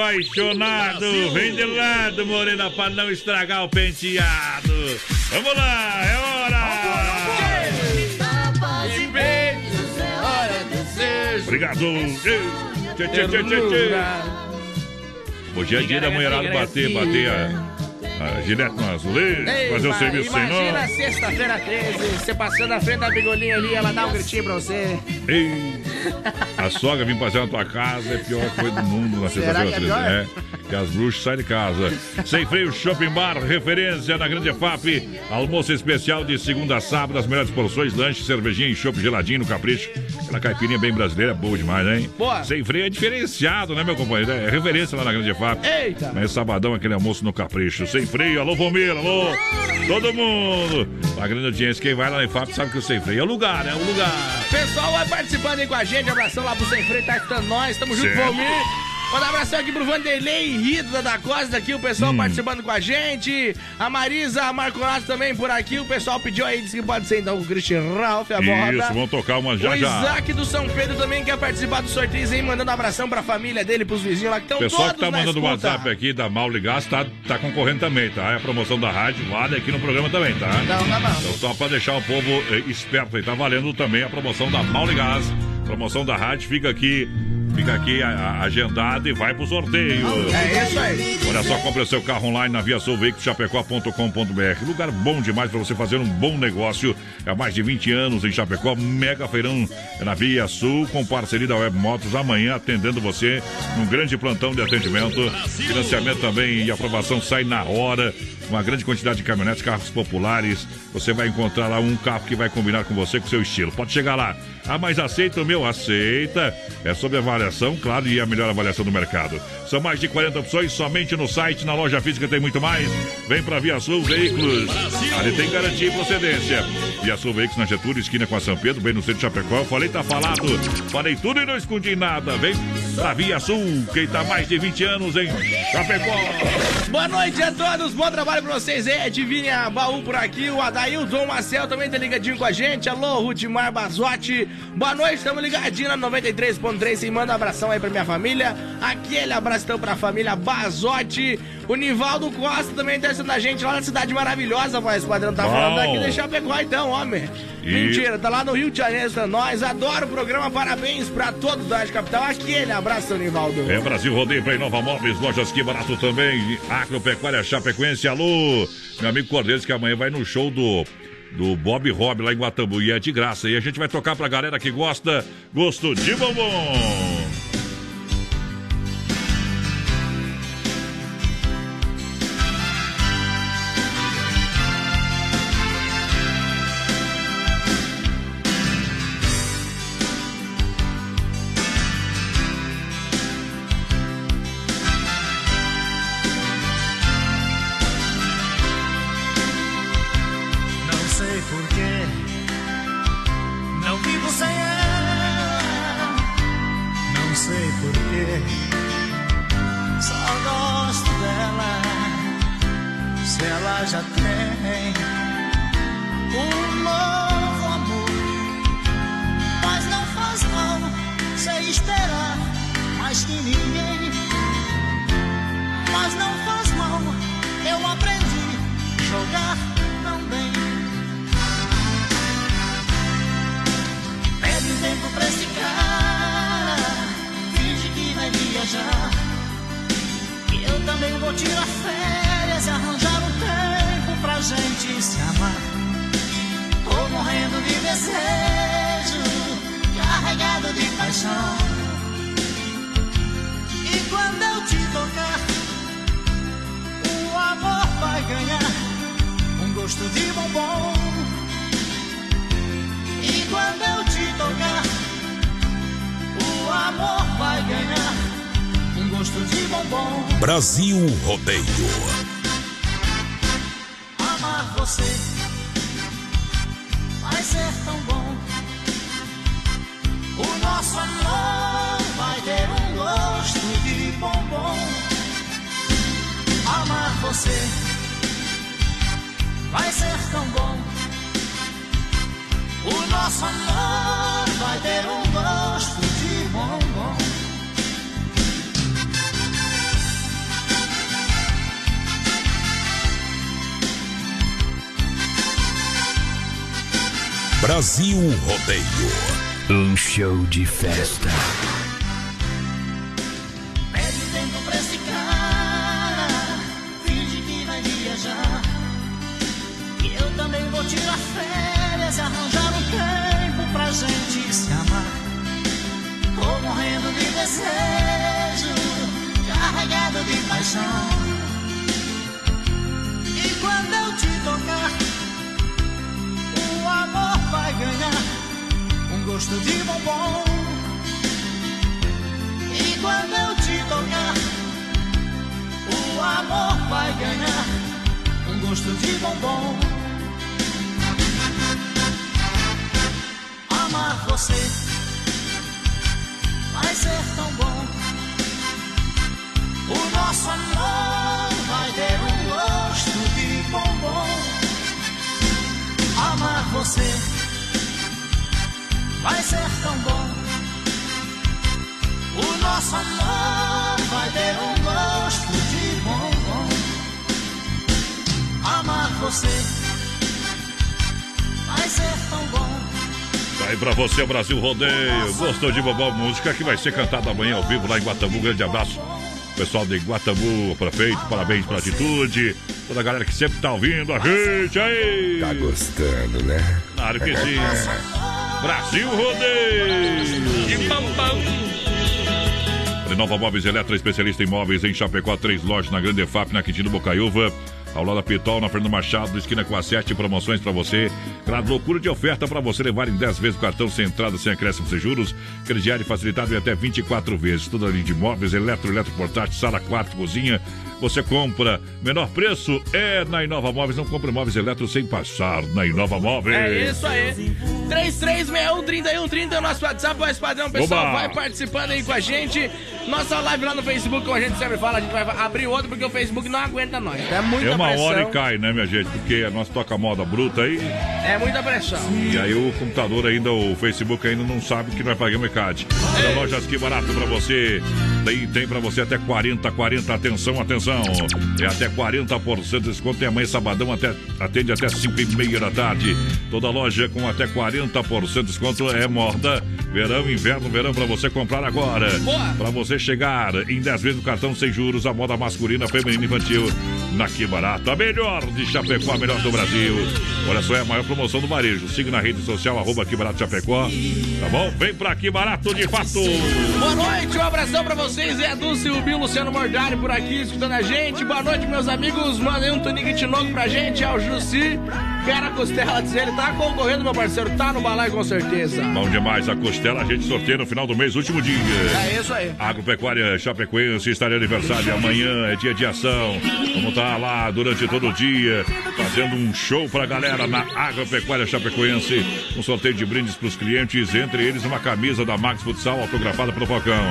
apaixonado, vem de lado, morena, pra não estragar o penteado. Vamos lá, é hora! Obrigado! Tchê, tchê, tchê, tchê. Hoje é dia da mulherada bater, bater a, a gilete no azulejo, fazer o serviço sem Imagina nó. sexta-feira 13, você passando na frente da bigolinha ali, ela dá um gritinho pra você. Ei, a sogra vir passear na tua casa é a pior coisa do mundo na sexta-feira. que é pior? 13, É, que as bruxas saem de casa. Sem freio Shopping Bar, referência na Grande FAP. Almoço especial de segunda a sábado, as melhores porções, lanche, cervejinha e chopp geladinho no capricho. Aquela caipirinha bem brasileira, boa demais, hein? Boa. Sem freio é diferenciado, né, meu companheiro? É referência lá na Grande FAP. Eita! Mas sabadão, aquele almoço no capricho. Sem freio, alô, Vomir, alô, todo mundo. A grande audiência, quem vai lá na FAP sabe que o Sem Freio é o lugar, é o lugar. Pessoal, vai participando aí com a gente. Abração lá pro Sem Freio, tá escutando nós. Tamo junto. Valmir. Manda um abração aqui pro Vanderlei Rita da Costa aqui, o pessoal Hum. participando com a gente. A Marisa Marconato também por aqui. O pessoal pediu aí, disse que pode ser então o Christian Ralph, a. Isso, vamos tocar uma já o já. Isaac do São Pedro também quer participar do sorteio aí, mandando um abração pra família dele, pros vizinhos lá que estão todos Pessoal que tá mandando escuta. WhatsApp aqui da Maule Gás tá, tá concorrendo também, tá? É a promoção da rádio, vale aqui no programa também, tá? Não, tá bom. Então só pra deixar o povo eh, esperto aí, tá valendo também a promoção da Maule Gás. Promoção da rádio, fica aqui, fica aqui agendado e vai pro sorteio. É isso aí. Olha só, compre seu carro online na Via Sul Veículos Chapecó.com.br. Lugar bom demais para você fazer um bom negócio. Há mais de 20 anos em Chapecó, mega feirão na Via Sul, com parceria da Web Motos, amanhã atendendo você num grande plantão de atendimento. Financiamento também e aprovação sai na hora. Uma grande quantidade de caminhonetes, carros populares. Você vai encontrar lá um carro que vai combinar com você, com seu estilo. Pode chegar lá. Ah, mas aceita o meu? Aceita. É sobre avaliação, claro, e a melhor avaliação do mercado. São mais de 40 opções somente no site, na loja física tem muito mais. Vem pra Via Sul Veículos. Ali tem garantia e procedência. Via Sul Veículos na Getúlio, esquina com a São Pedro, bem no centro de Chapecó. Eu falei, tá falado. Falei tudo e não escondi nada. Vem pra Via Sul, quem tá mais de 20 anos em Chapecó. Boa noite a todos, bom trabalho pra vocês aí. Adivinha Baú por aqui, o Adailton Marcel também tá ligadinho com a gente. Alô, Rudimar Bazotti. Boa noite, estamos ligadinho na 93.3 e manda um abração aí pra minha família. Aquele abraço então pra família Bazotti. O Nivaldo Costa também tá assistindo a gente lá na cidade maravilhosa, voz padrão. Tá Bom. falando aqui de Chapecó então, homem. E- Mentira, tá lá no Rio de Janeiro, tá nós. Adoro o programa, parabéns pra todos da Rádio Capital. Aquele abraço, seu Nivaldo. É Brasil Rodeio para Inova Móveis, lojas que barato também. Agropecuária Chapecoense, alô. Meu amigo Cordeiros que amanhã vai no show do do Bob Rob lá em Guatambu e é de graça. E a gente vai tocar pra galera que gosta, gosto de bombom. Rodeio. De festa. Você, Brasil Rodeio. Gostou de bombom música que vai ser cantada amanhã ao vivo lá em Guatambu. Grande abraço. Pessoal de Guatambu, prefeito, parabéns pela atitude. Toda a galera que sempre tá ouvindo a gente aí. Tá gostando, né? Claro que sim. Brasil Rodeio. Que Renova Móveis Eletro, especialista em móveis em Chapecó, três lojas na Grande FAP, na Quintino Bocaiúva. Ao lado da Pitol, na Fernando Machado, esquina com a 7, promoções pra você. Claro, loucura de oferta pra você levar em 10 vezes o cartão sem entrada, sem acréscimo, sem juros. Crediário facilitado em até 24 vezes. Tudo ali de móveis, eletro, eletroportátil, sala, quarto, cozinha. Você compra. Menor preço é na Inova Móveis. Não compre móveis eletro sem passar na Inova Móveis. É isso aí. 33613130 é o nosso WhatsApp, voz padrão, pessoal. Oba! Vai participando aí com a gente. Nossa live lá no Facebook, como a gente sempre fala, a gente vai abrir outro porque o Facebook não aguenta nós. É muita É uma pressão. hora e cai, né, minha gente? Porque nós toca moda bruta aí. É muita pressão. E aí o computador ainda, o Facebook ainda não sabe que nós pagamos ECAD. É. Olha, lojas que barato pra você. Tem, tem pra você até 40, 40, atenção, atenção. É até 40% de desconto. Tem amanhã sabadão, até, atende até 5 e meia da tarde. Toda loja com até 40% de desconto é moda. Verão, inverno, verão pra você comprar agora. Boa. Pra você chegar em 10 vezes no cartão sem juros, a moda masculina, feminina e infantil. Na Que Barato, a melhor de Chapecó, melhor do Brasil. Olha só, é a maior promoção do varejo. Siga na rede social, arroba Que Barato Chapecó. Tá bom? Vem pra Que Barato de fato. Boa noite, um abração pra vocês. É Dulce, o Bill, Luciano Mordari por aqui escutando a gente. Boa noite, meus amigos. Mandei um tonique tinoco pra gente. É o Jussi. Pera Costela diz ele tá concorrendo, meu parceiro. Tá no balaio com certeza. Bom demais, a costela a gente sorteia no final do mês, último dia. É isso aí. Agropecuária Chapecoense está de aniversário. Amanhã é dia de ação. Vamos estar lá durante todo o dia, fazendo um show pra galera na Agropecuária Chapecoense. Um sorteio de brindes pros clientes, entre eles uma camisa da Max Futsal autografada pelo Falcão.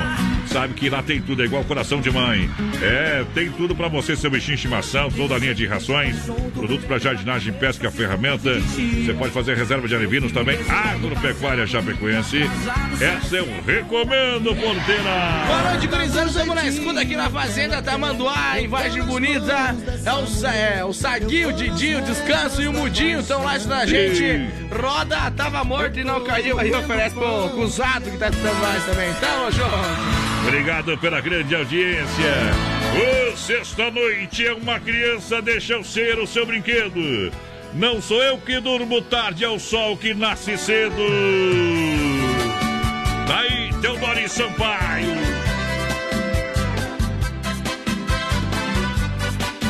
Sabe que lá tem tudo, é igual coração de mãe. É, tem tudo pra você, seu bichinho de estimação, toda a linha de rações, produtos pra jardinagem, pesca, ferramenta. Você pode fazer reserva de alevinos também. Agropecuária Chapecoense. Essa eu recomendo, porteira. Boa noite, gurizada. Estamos na escuta aqui na Fazenda Tamanduá, em Vargem Bonita. É o, é, o Saguinho, o Didi, o Descanso e o Mudinho estão lá escutando a gente. Roda tava morto e não caiu. Aí oferece pro Cusado que tá escutando nós também. Tamo junto. Obrigado pela grande audiência. Ô, sexta-noite é uma criança, deixa eu ser o seu brinquedo. Não sou eu que durmo tarde, é o sol que nasce cedo. Daí, Teodoro Sampaio.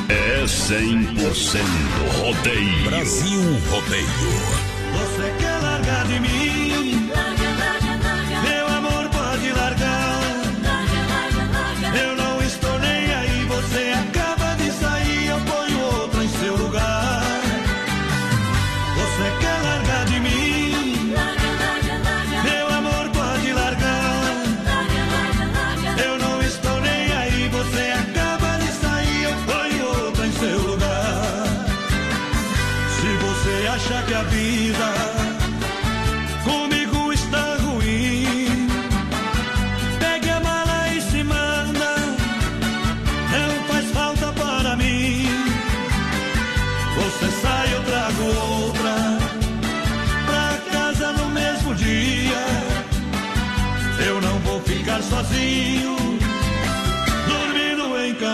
É 100% rodeio. Brasil Rodeio. Você quer largar de mim?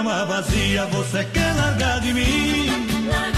Cama vazia. Você quer largar de mim?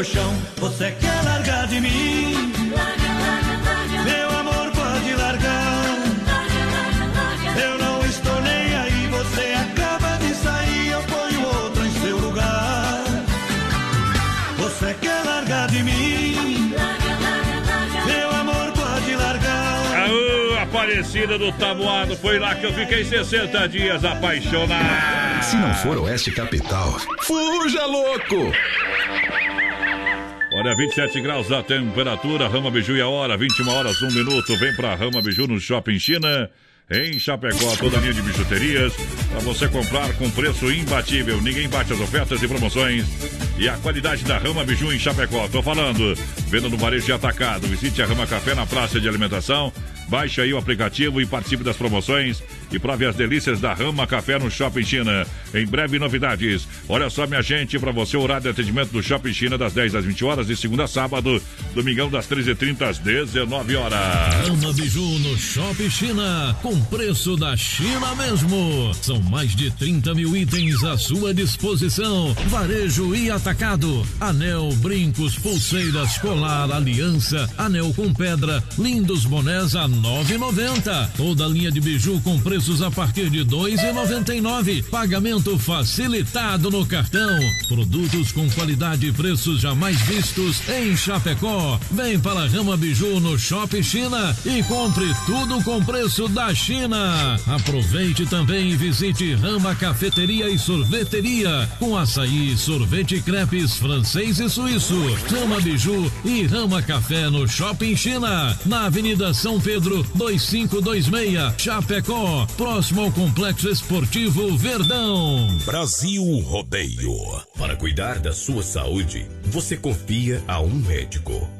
Colchão. Você quer largar de mim? Meu amor pode largar. Eu não estou nem aí. Você acaba de sair, eu ponho outra em seu lugar. Você quer largar de mim? Meu amor pode largar. Aô, Aparecida do Tabuado, foi lá que eu fiquei 60 dias apaixonado. Se não for Oeste Capital, Fuja, louco! Olha, 27 graus a temperatura, Rama Biju e a hora, 21 horas, 1 minuto. Vem pra Rama Biju no Shopping China. em Chapecó. Toda a linha de bijuterias para você comprar com preço imbatível. Ninguém bate as ofertas e promoções. E a qualidade da Rama Biju em Chapecó. Tô falando, venda no varejo de atacado. Visite a Rama Café na praça de alimentação. Baixe aí o aplicativo e participe das promoções e prove as delícias da Rama Café no Shopping China. Em breve, novidades. Olha só, minha gente, para você, o horário de atendimento do Shopping China das 10 às 20 horas, de segunda a sábado, domingão das 13h30 às 19 horas. Rama Biju no Shopping China, com preço da China mesmo. São mais de 30 mil itens à sua disposição. Varejo e atacado. Anel, brincos, pulseiras, colar, aliança, anel com pedra, lindos bonés a 9,90. Toda linha de biju com preços a partir de 2,99. Pagamento facilitado no cartão. Produtos com qualidade e preços jamais vistos em Chapecó. Vem para Rama Biju no Shopping China e compre tudo com preço da China. Aproveite também e visite Rama Cafeteria e Sorveteria com açaí, sorvete e crepes francês e suíço. Rama Biju e Rama Café no Shopping China, na Avenida São Pedro 2526, Chapecó, próximo ao Complexo Esportivo Verdão. Brasil Rodeio. Para cuidar da sua saúde, você confia a um médico.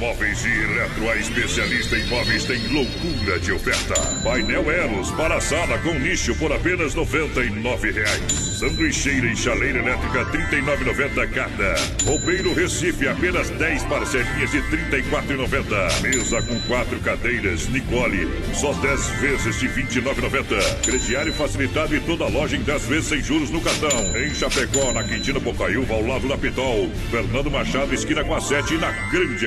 Móveis e Eletro, a especialista em móveis, tem loucura de oferta. Painel Eros para a sala com nicho por apenas 99 reais. Sanduicheira e chaleira elétrica R$ 39,90 cada. Roupeiro Recife, apenas 10 parcelinhas de R$ 34,90. Mesa com quatro cadeiras, Nicole, só 10 vezes de R$ 29,90. Crediário facilitado e toda loja em 10 vezes sem juros no cartão. Em Chapecó, na Quintina Bocaiúva, ao lado da Pitol. Fernando Machado, esquina com a 7 e na Grande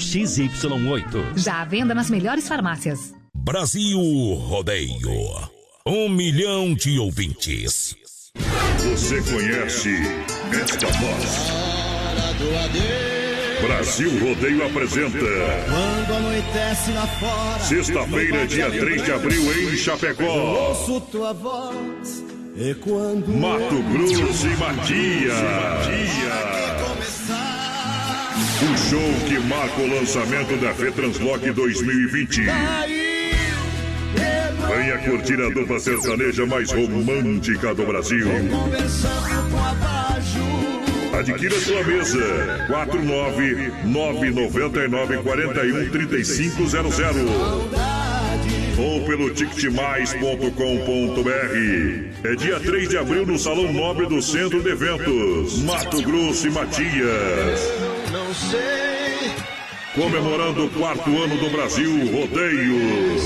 XY8. Já à venda nas melhores farmácias. Brasil Rodeio. Um milhão de ouvintes. Você conhece esta voz? Brasil Rodeio apresenta. Quando anoitece lá fora. Sexta-feira, dia 3 de abril, em Chapecó. Ouço tua voz. E quando. Mato Grosso e Matias. O show que marca o lançamento da Fetranslock 2020. Venha curtir a dupla sertaneja mais romântica do Brasil. Adquira sua mesa. 49999413500 ou pelo ticketmais.com.br. É dia 3 de abril no Salão Nobre do Centro de Eventos, Mato Grosso e Matias. Não sei. Comemorando o quarto ano do Brasil Rodeio.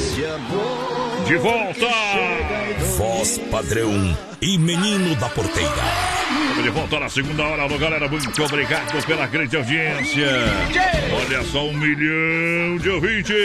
De volta! Voz padrão e menino da porteira. Estamos de volta na segunda hora. Alô, galera, muito obrigado pela grande audiência. Olha só, um milhão de ouvintes.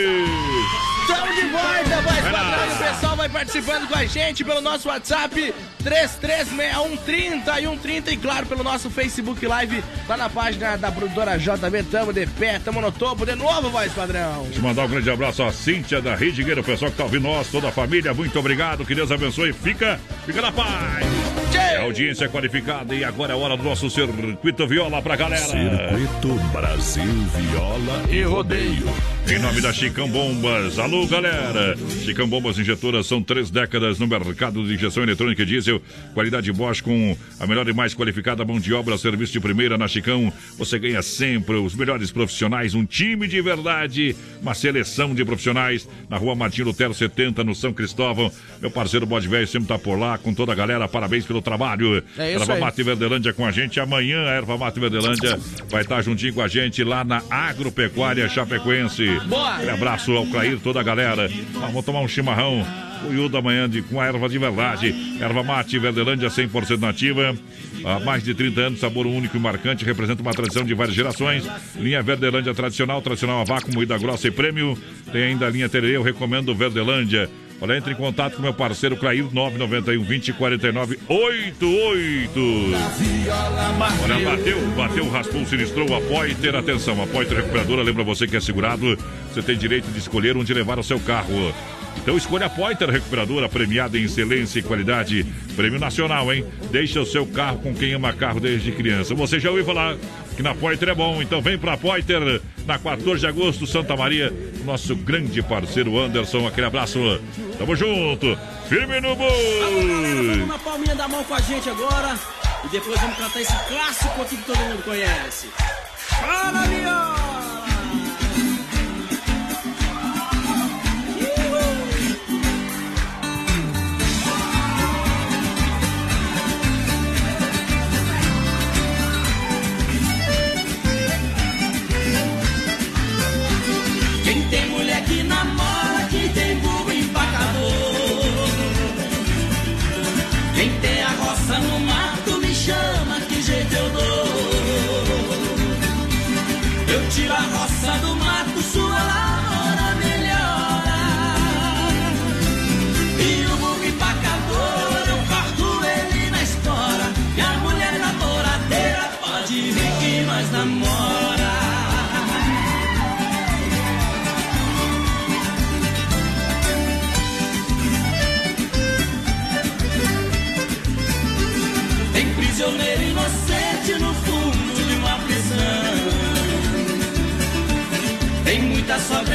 Estamos de volta, voz padrão. O pessoal vai participando com a gente pelo nosso WhatsApp 336130 e 130 e claro pelo nosso Facebook Live lá na página da produtora JB. Tamo de pé, tamo no topo de novo, voz padrão. Deixa eu mandar um grande abraço à Cíntia da Redigueira, o pessoal que tá ouvindo nós, toda a família. Muito obrigado, que Deus abençoe. Fica, fica na paz. É audiência qualificada e agora é hora do nosso Circuito Viola pra galera. Circuito Brasil Viola e Rodeio. Em nome da Chicão Bombas. Alô, galera. Chicão Bombas Injetoras são três décadas no mercado de injeção eletrônica e diesel. Qualidade Bosch com a melhor e mais qualificada mão de obra, serviço de primeira na Chicão. Você ganha sempre os melhores profissionais, um time de verdade, uma seleção de profissionais na rua Martim Lutero 70, no São Cristóvão. Meu parceiro Bode Velho sempre tá por lá com toda a galera. Parabéns pelo trabalho. É isso Erva aí. Mate Verdelândia com a gente. Amanhã a Erva Mate Verdelândia vai estar juntinho com a gente lá na Agropecuária Chapecoense. Boa! Um abraço ao Clair, toda a galera. Ah, Vamos tomar um chimarrão. Yu da manhã de, com a erva de verdade. Erva mate Verdelândia 100% nativa. Há mais de 30 anos, sabor único e marcante, representa uma tradição de várias gerações. Linha Verdelândia tradicional, tradicional a vácuo, moída grossa e prêmio. Tem ainda a linha Tererê, eu recomendo Verdelândia. Olha, entre em contato com meu parceiro Clair 991 20 49 88. Olha, bateu, bateu, raspou, sinistrou, a Poiter, atenção, a Poiter Recuperadora, lembra você que é segurado, você tem direito de escolher onde levar o seu carro. Então escolha a Poiter Recuperadora, premiada em excelência e qualidade, prêmio nacional, hein? Deixa o seu carro com quem ama carro desde criança. Você já ouviu falar que na Poiter é bom, então vem pra Poiter, na 14 de agosto, Santa Maria, nosso grande parceiro Anderson, aquele abraço, tamo junto, firme no boi! na palminha da mão com a gente agora. E depois vamos cantar esse clássico aqui que todo mundo conhece. Para, viola!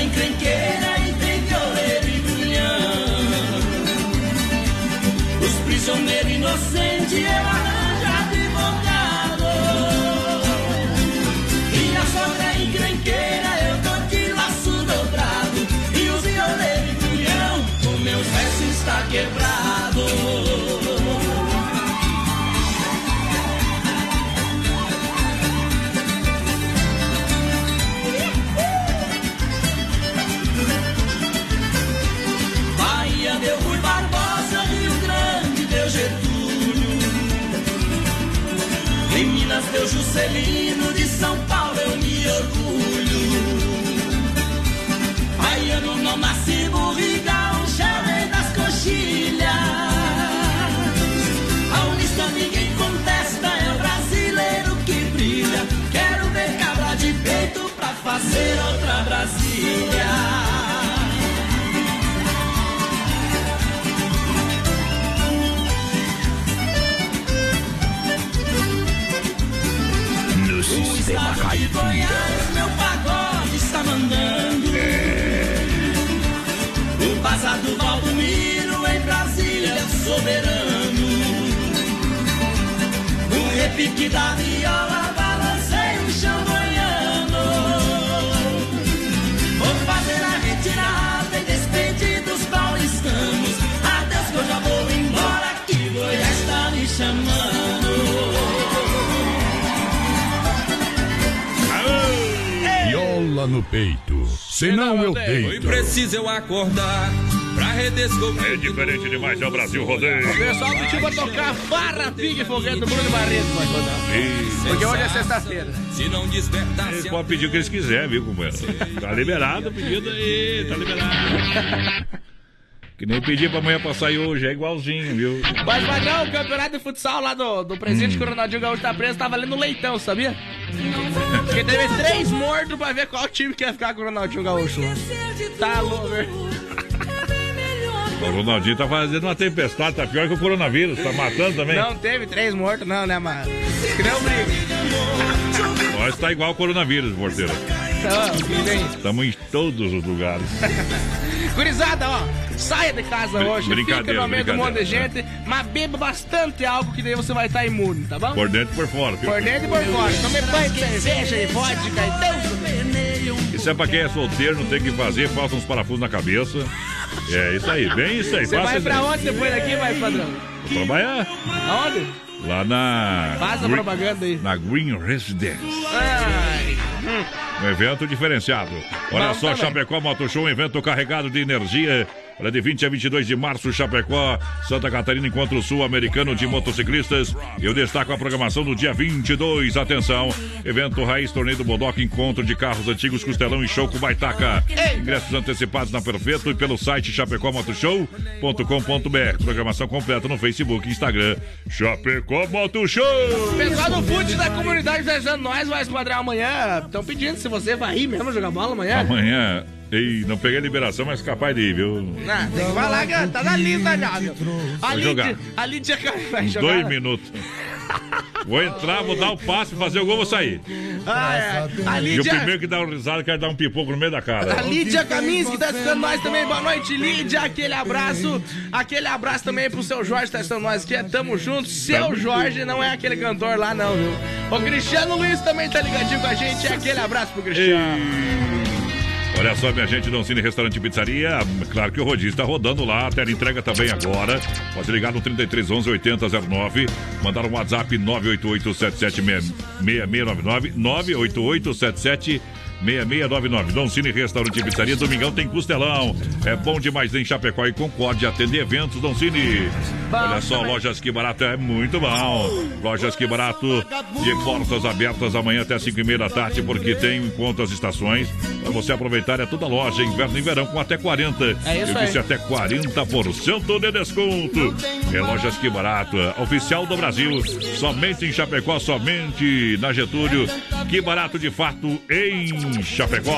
Encrenqueira e tem violeiro e culhão. Os prisioneiros inocentes Juscelino, de São Paulo eu me orgulho. Baiano não nasce burriga, um chave das coxilhas. Paulista ninguém contesta, é o brasileiro que brilha. Quero ver cabra de peito pra fazer outra Brasília. Goiás, meu pagode está mandando. O bazar do Valdomiro em Brasília é soberano. O repique da viola Viola no peito. Senão eu deito. preciso eu acordar pra É diferente demais, é o Brasil rodeio. O pessoal pediu pra tocar Farra Pig Foguete do Bruno Barreto, mas não. Porque hoje é sexta-feira. Se não despertar, Eles podem pedir o que eles quiserem, viu, companheiro? Tá liberado o pedido aí, tá liberado. Que nem pedir pra amanhã pra sair hoje, é igualzinho, viu? Mas, padrão, o campeonato de futsal lá do, do presídio que o Ronaldinho Gaúcho tá preso tava ali no leitão, sabia? Porque teve três mortos pra ver qual time que ia ficar com o Ronaldinho Gaúcho. Tá louco, velho. O Ronaldinho tá fazendo uma tempestade, tá pior que o coronavírus, tá matando também. Não teve três mortos, não, né, mano? Que não briga. Nós tá igual o coronavírus, porteiro. Então. Estamos em todos os lugares. Gurizada, ó, saia de casa hoje, fica brincadeira, no meio de um monte de brincadeira, gente, mas beba bastante álcool que daí você vai estar imune, tá bom? Por dentro e por fora? Por dentro e por fora. Tome banho de cerveja e vodka e Deus. Isso é pra quem é solteiro, não tem o que fazer, faltam uns parafusos na cabeça. É isso aí, bem isso aí. Você faça vai pra onde depois daqui, vai, padrão? Trabalhar Aonde? lá na. Faz a propaganda aí. Na Green Residence. Ai. Um evento diferenciado. Olha Bom só, também. Chapecó Moto Show, um evento carregado de energia. Olha, de 20 a 22 de março, Chapecó, Santa Catarina, Encontro Sul-Americano de Motociclistas. Eu destaco a programação do dia 22. Atenção, evento Raiz Torneio do Bodoc, encontro de carros antigos, Costelão e Show com Baitaca. Ingressos antecipados na Perfeito e pelo site chapecomotoshow.com.br. Programação completa no Facebook e Instagram. Chapecó Moto Show! Pessoal do fute da comunidade desejando nós, vai padrão amanhã. Estão pedindo se você vai ir mesmo jogar bola amanhã. Amanhã. Ei, não peguei a liberação, mas capaz de ir, viu? Ah, tem que falar que tá na lista já, viu? A Vou jogar. Lídia, a Lídia vai jogar. dois minutos. Vou entrar, vou dar o passe, fazer o gol, vou sair. Ah, é. A E o Lídia, primeiro que dá um risado quer dar um pipoco no meio da a cara. Lídia Caminski que tá assistindo nós também. Boa noite, Lídia. Aquele abraço. Aquele abraço também pro seu Jorge que tá assistindo nós aqui. Tamo junto. Seu Jorge não é aquele cantor lá, não, viu? O Cristiano Luiz também tá ligadinho com a gente. É aquele abraço pro Cristiano. Olha só, minha gente, Doncini Restaurante e Pizzaria. Claro que o rodízio está rodando lá. A tela entrega também agora. Pode ligar no 3311 8009. Mandar um WhatsApp 988 6699 988 6699. Dom Cine Restaurante e Pizzaria. Domingão tem costelão. É bom demais em Chapecó e Concorde. Atender eventos, Dom Cine. Olha só, Lojas Que Barato é muito bom. Lojas Que Barato de portas abertas amanhã até 5 e meia da tarde, porque tem encontro às estações. Para você aproveitar, é toda loja, inverno e verão, com até 40. É isso Eu aí. disse até 40% de desconto. É Lojas Que Barato, oficial do Brasil. Somente em Chapecó, somente na Getúlio. Que barato de fato em Chapecó.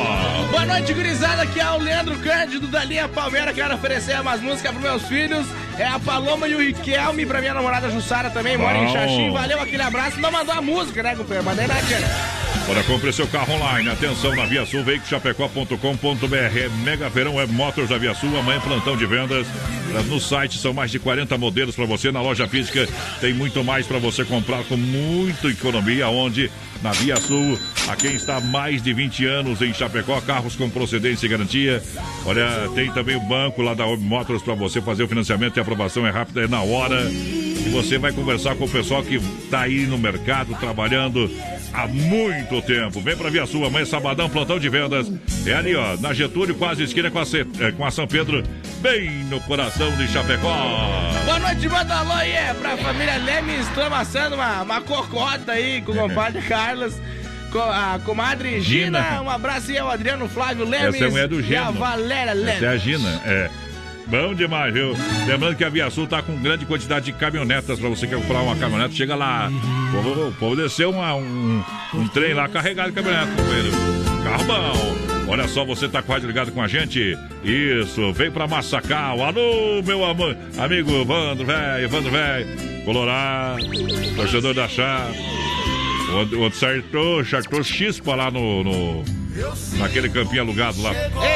Boa noite, gurizada. Aqui é o Leandro Cândido da linha Palmeira. Quero oferecer umas músicas pros meus filhos. É a Paloma e o Riquelme. Pra minha namorada Jussara também, mora em. Xaxim. Valeu aquele abraço. Não mandou a música, né, companheiro? Mandei na tia. Olha, compre seu carro online. Atenção na Via Sul, veicochapecó.com.br. É Mega Verão, é Motors da Via Sul. Amanhã plantão de vendas. No site são mais de 40 modelos para você. Na loja física tem muito mais para você comprar com muita economia. Onde? Na Via Sul, a quem está há mais de 20 anos em Chapecó, carros com procedência e garantia. Olha, tem também o banco lá da Home Motors para você fazer o financiamento e aprovação é rápida, é na hora. Você vai conversar com o pessoal que está aí no mercado trabalhando há muito tempo. Vem pra Via Sul, amanhã sabadão, plantão de vendas. É ali, ó, na Getúlio, quase esquina com a, C- eh, com a São Pedro, bem no coração de Chapecó. Boa noite, manda alô aí é, pra família Lemes. Estamos assando uma, uma cocota aí com o compadre Carlos. Com a comadre Gina, Gina. um abraço aí ao Adriano Flávio Lemes Essa é a mulher do e a. Valéria Lemes. Essa é a Gina, é. Bom demais, viu? Lembrando que a Via Sul tá com grande quantidade de caminhonetas pra você que quer comprar uma caminhonete. Chega lá, o povo, o povo desceu uma- um, um trem lá carregado de caminhonete, companheiro. Carro bom. Olha só, você tá quase ligado com a gente? Isso, vem pra Massacal. Alô, meu amor, amigo Evandro, velho, Evandro, velho. Colorado, torcedor da Chapa. Onde, onde sartou, sartou chispa lá no, no- naquele campinho alugado lá.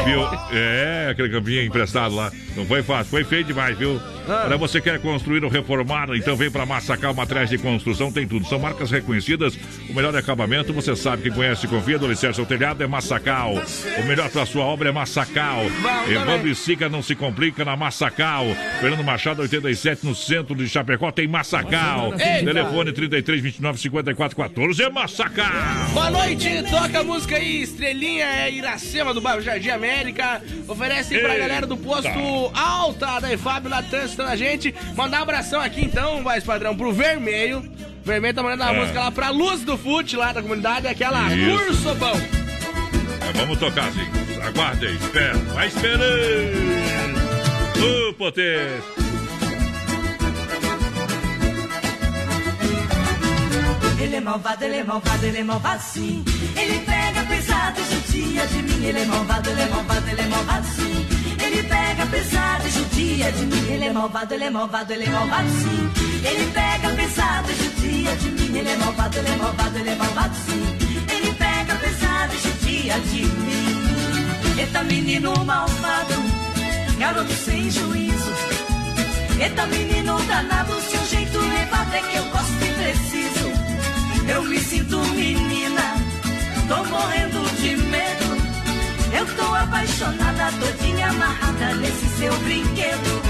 Viu? É, aquele campinho emprestado lá. Não foi fácil, foi feio demais, viu? Olha, você quer construir ou reformar? Então vem pra Massacal Materiais de Construção, tem tudo. São marcas reconhecidas, o melhor acabamento, você sabe que conhece e confia. Do Alicerce ao Telhado é Massacal. O melhor pra sua obra é Massacal. Evandro e Sica não se complica na Massacal. Fernando Machado, 87, no centro de Chapecó, tem Massacal. Telefone 33 29 54 14 é Massacal. Boa noite, toca a música aí, estrelinha Estrelinha é Iracema do bairro Jardim América. Oferece pra Eita. galera do posto Alta da EFAB lá transitando a gente. Mandar um abração aqui então, vai padrão, pro Vermelho. Vermelho tá mandando a É. música lá pra Luz do Fute lá da comunidade, aquela Isso. Curso Bom. É, vamos tocar, sim. Aguarde aí, espera. Vai esperando. Ô, potência. Ele é malvado, ele é malvado, ele é malvado sim. Ele pega pesado e judia de mim. Ele é malvado, ele é malvado, ele é malvado sim. Ele pega pesado e judia de mim. Ele é malvado, ele é malvado, ele é malvado sim. Ele pega pesado e judia de mim. Ele é malvado, ele é malvado, ele é malvado sim. Ele pega pesado e judia de mim. Eita menino malvado, garoto sem juízo. Eita menino danado, seu jeito levado é que eu gosto e preciso. Eu me sinto menina, tô morrendo de medo. Eu tô apaixonada, todinha amarrada nesse seu brinquedo.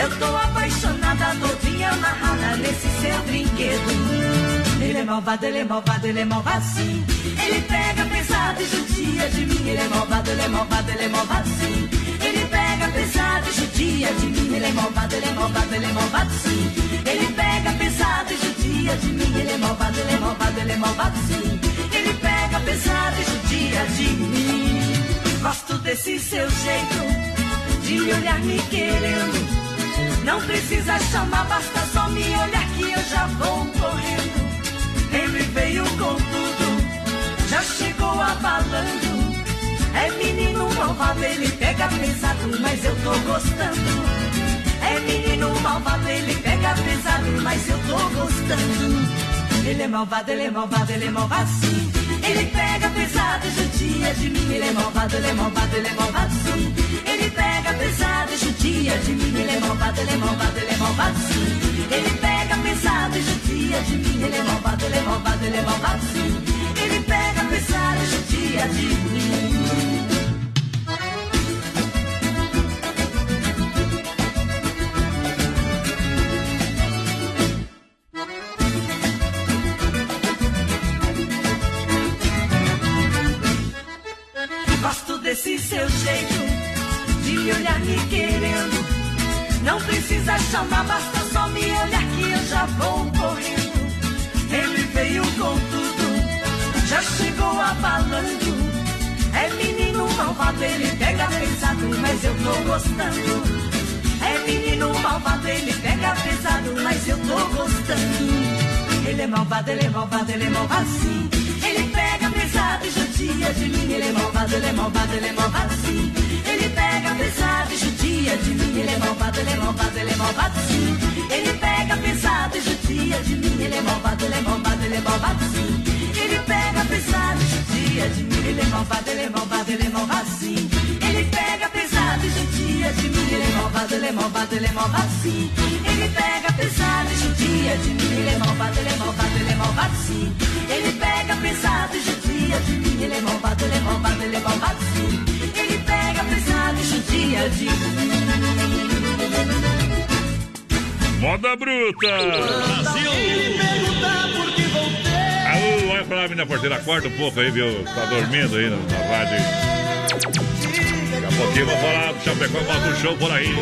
Eu tô apaixonada, todinha amarrada nesse seu brinquedo. Ele é malvado, ele é malvado, ele é malvado sim. Ele pega pesado e judia de mim. Ele é malvado, ele é malvado, ele é malvado sim. Pesado judia de mim. Ele é malvado, ele é malvado, ele é malvado sim. Ele pega pesado judia de mim. Ele é malvado, ele é malvado, ele é malvado sim. Ele pega pesado judia de mim. Gosto desse seu jeito de olhar me querendo. Não precisa chamar, basta só me olhar que eu já vou correndo. Pesado, mas eu tô gostando. É menino malvado, ele pega pesado, mas eu tô gostando. Ele é malvado, ele é malvado, ele é malvado sim. Ele pega pesado e judia de mim. Ele é malvado, ele é malvado, ele é malvado sim. Ele pega pesado e judia de mim. Ele é malvado, ele é malvado, ele é malvado sim. Ele pega pesado e judia de mim. Ele é malvado, ele é malvado, ele é malvado sim. Ele pega pesado e judia de mim. Desse seu jeito de olhar me querendo. Não precisa chamar, basta só me olhar que eu já vou correndo. Ele veio com tudo, já chegou abalando. É menino malvado, ele pega pesado, mas eu tô gostando. É menino malvado, ele pega pesado, mas eu tô gostando. Ele é malvado, ele é malvado, ele é malvado sim. Pesado e judia de mim. Ele é malvado, ele é malvado, ele é malvado sim. Ele pega pesado e judia de mim. Ele é malvado, ele é malvado, ele é malvado sim. Ele pega pesado e judia de mim. Ele é malvado, ele é malvado, ele é malvado sim. Ele pega pesado e judia de mim. Ele é malvado, ele é malvado, ele é malvado sim. Ele pega pesado e judia de mim. Ele é malvado, ele é malvado, ele é malvado sim. Ele pega pesado e judia de mim. Ele é malvado, ele é malvado, ele é malvado sim. Ele pega pesado e judia de mim. Ele é malvado, ele é malvado, ele é malvado sim. Ele pega pesado e judia de mim. Moda bruta. Brasil. Alô, vai pra lá, menina porteira. Acorda um pouco aí, viu? Tá dormindo aí na, na rádio. Pouquinho vou falar do Chapecó Moto Show por aí.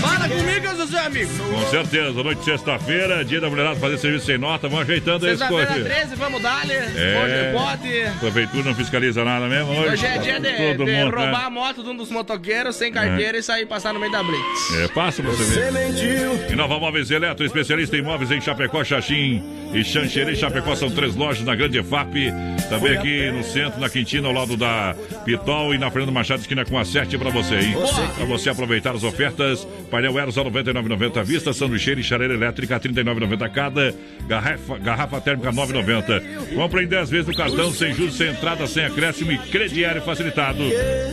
Fala comigo, José amigo. Com certeza, noite de sexta-feira, dia da mulherada fazer serviço sem nota, vamos ajeitando aí as Sexta-feira coisas. 13, vamos dar-lhe. É. Pode, pode. Prefeitura não fiscaliza nada mesmo hoje. Hoje é dia de, Todo de mundo, né? roubar a moto de um dos motoqueiros sem carteira e sair passar no meio da blitz. É fácil pra você ver. E Nova Móveis Eletro, especialista em imóveis em Chapecó, Xaxim e Xanxerê. Chapecó são três lojas na Grande EFAP. Também aqui no centro, na Quintina, ao lado da Pitol e na Fernando Machado, esquina com a 7 pra você, hein? Pra você aproveitar as ofertas. Painel Eros a 99,90 à vista. Sanduicheira e chareira elétrica a 39,90 cada. Garrafa, garrafa térmica 9,90. Compra em 10 vezes no cartão, sem juros, sem entrada, sem acréscimo e crediário facilitado.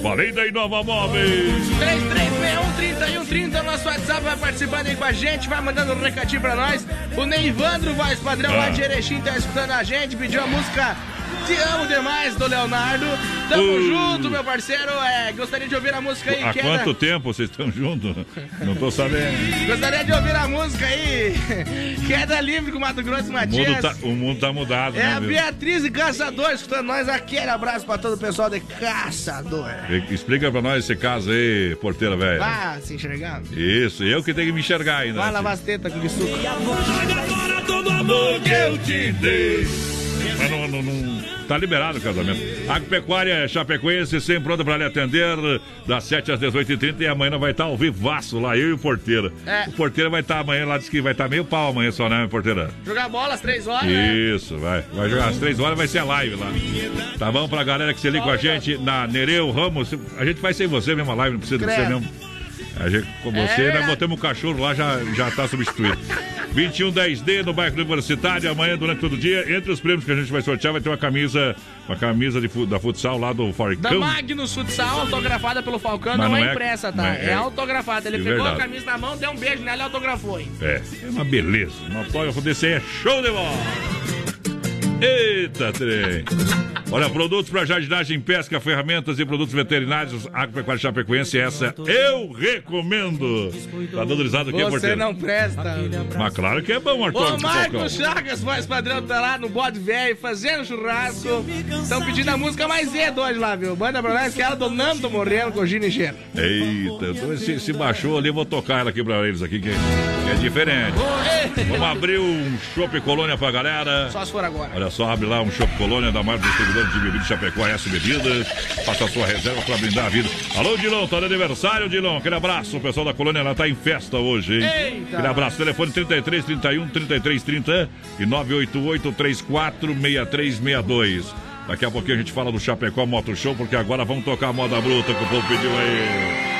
Falei daí, Nova Móveis. 3361 3130, nosso WhatsApp vai participando aí com a gente, vai mandando um recadinho pra nós. O Neivandro, voz padrão lá Ah. de Erechim, tá escutando a gente, pediu a música Te amo demais, do Leonardo. Tamo Uh. junto, meu parceiro. É, gostaria de ouvir a música aí. Há queda- quanto tempo vocês estão juntos? Não tô sabendo. Gostaria de ouvir a música aí. Queda livre com Mato Grosso e O Matias. mundo tá, o mundo tá mudado, É né, a viu? Beatriz e Caçador escutando nós. Aquele abraço pra todo o pessoal de Caçador. E- Explica pra nós esse caso aí, porteira velha. Ah, se enxergando. Isso, eu que tenho que me enxergar ainda. Vai né, lavar as tetas com suco. todo amor que eu te dei. Mas não, não- não- tá liberado o casamento. Agropecuária Chapecoense, sempre pronta para lhe atender, das 7 às 18h30 e amanhã vai estar ao vivaço lá, eu e o Porteira. É. O Porteira vai estar amanhã lá, diz que vai estar meio pau amanhã só, né, Porteira? Jogar bola às três horas, né? Isso, vai. Vai jogar às 3 horas, vai ser a live lá. Tá bom pra galera que se liga com a gente na Nereu Ramos. A gente vai sem você mesmo a live, não precisa de você mesmo. A gente, com você, É nós botamos o cachorro lá, já, já tá substituído. 2110D no bairro Universitário, amanhã, durante todo o dia. Entre os prêmios que a gente vai sortear, vai ter uma camisa, uma camisa de, da futsal lá do Da Farcão. Magnus Futsal, autografada pelo Falcão, Mas não, é não é- impressa, tá? É, é- autografada. Ele de pegou verdade. a camisa na mão, deu um beijo nela e autografou, hein? É, é uma beleza. Um autógrafo desse aí é show de bola. Eita, trem. Olha, produtos para jardinagem, pesca, ferramentas e produtos veterinários, Agropecuária Chapecoense, essa eu recomendo. Tá dando risada aqui, Você porteiro? não presta. Mas claro que é bom, Arthur. Ô, Marcos Chagas, voz padrão, tá lá no bode velho, fazendo churrasco. Estão pedindo a música mais cedo hoje lá, viu? Manda pra nós que ela do Nando Moreno com Gina e Gera. Eita, então se, se baixou ali, eu vou tocar ela aqui pra eles aqui, que, que é diferente. Vamos abrir um Chopp Colônia pra galera. Só se for agora. Olha só, abre lá um Chopp Colônia da maior distribuidora de bebidas Chapecó, S Bebidas. Faça sua reserva pra brindar a vida. Alô, Dilon, tá de aniversário, Dilon. Aquele abraço, o pessoal da Colônia, ela tá em festa hoje, hein? Eita. Aquele abraço, telefone 33 31 33 30 e 988 34 6362. Daqui a pouquinho a gente fala do Chapecó Moto Show, porque agora vamos tocar a moda bruta que o povo pediu aí.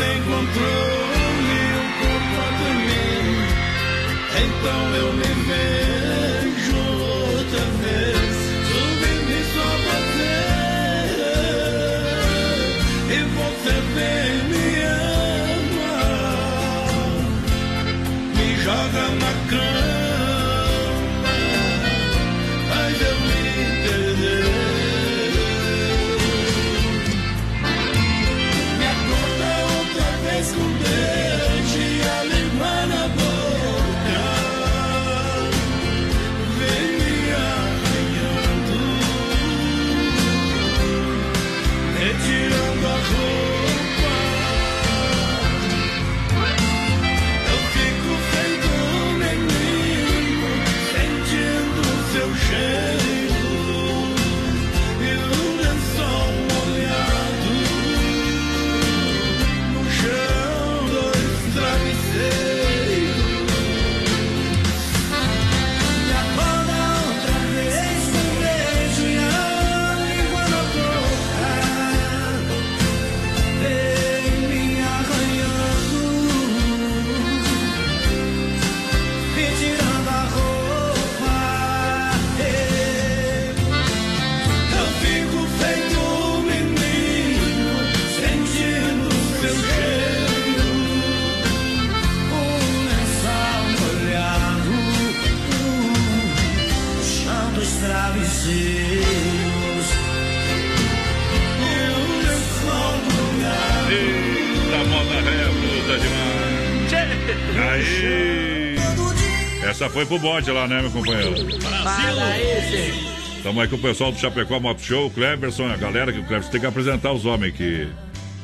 Fico sem controle, o corpo a tremer. Então eu me Essa foi pro bode lá, né, meu companheiro? Estamos aí com o pessoal do Chapecó Moto Show, o Cleberson, a galera que o Cleberson tem que apresentar os homens que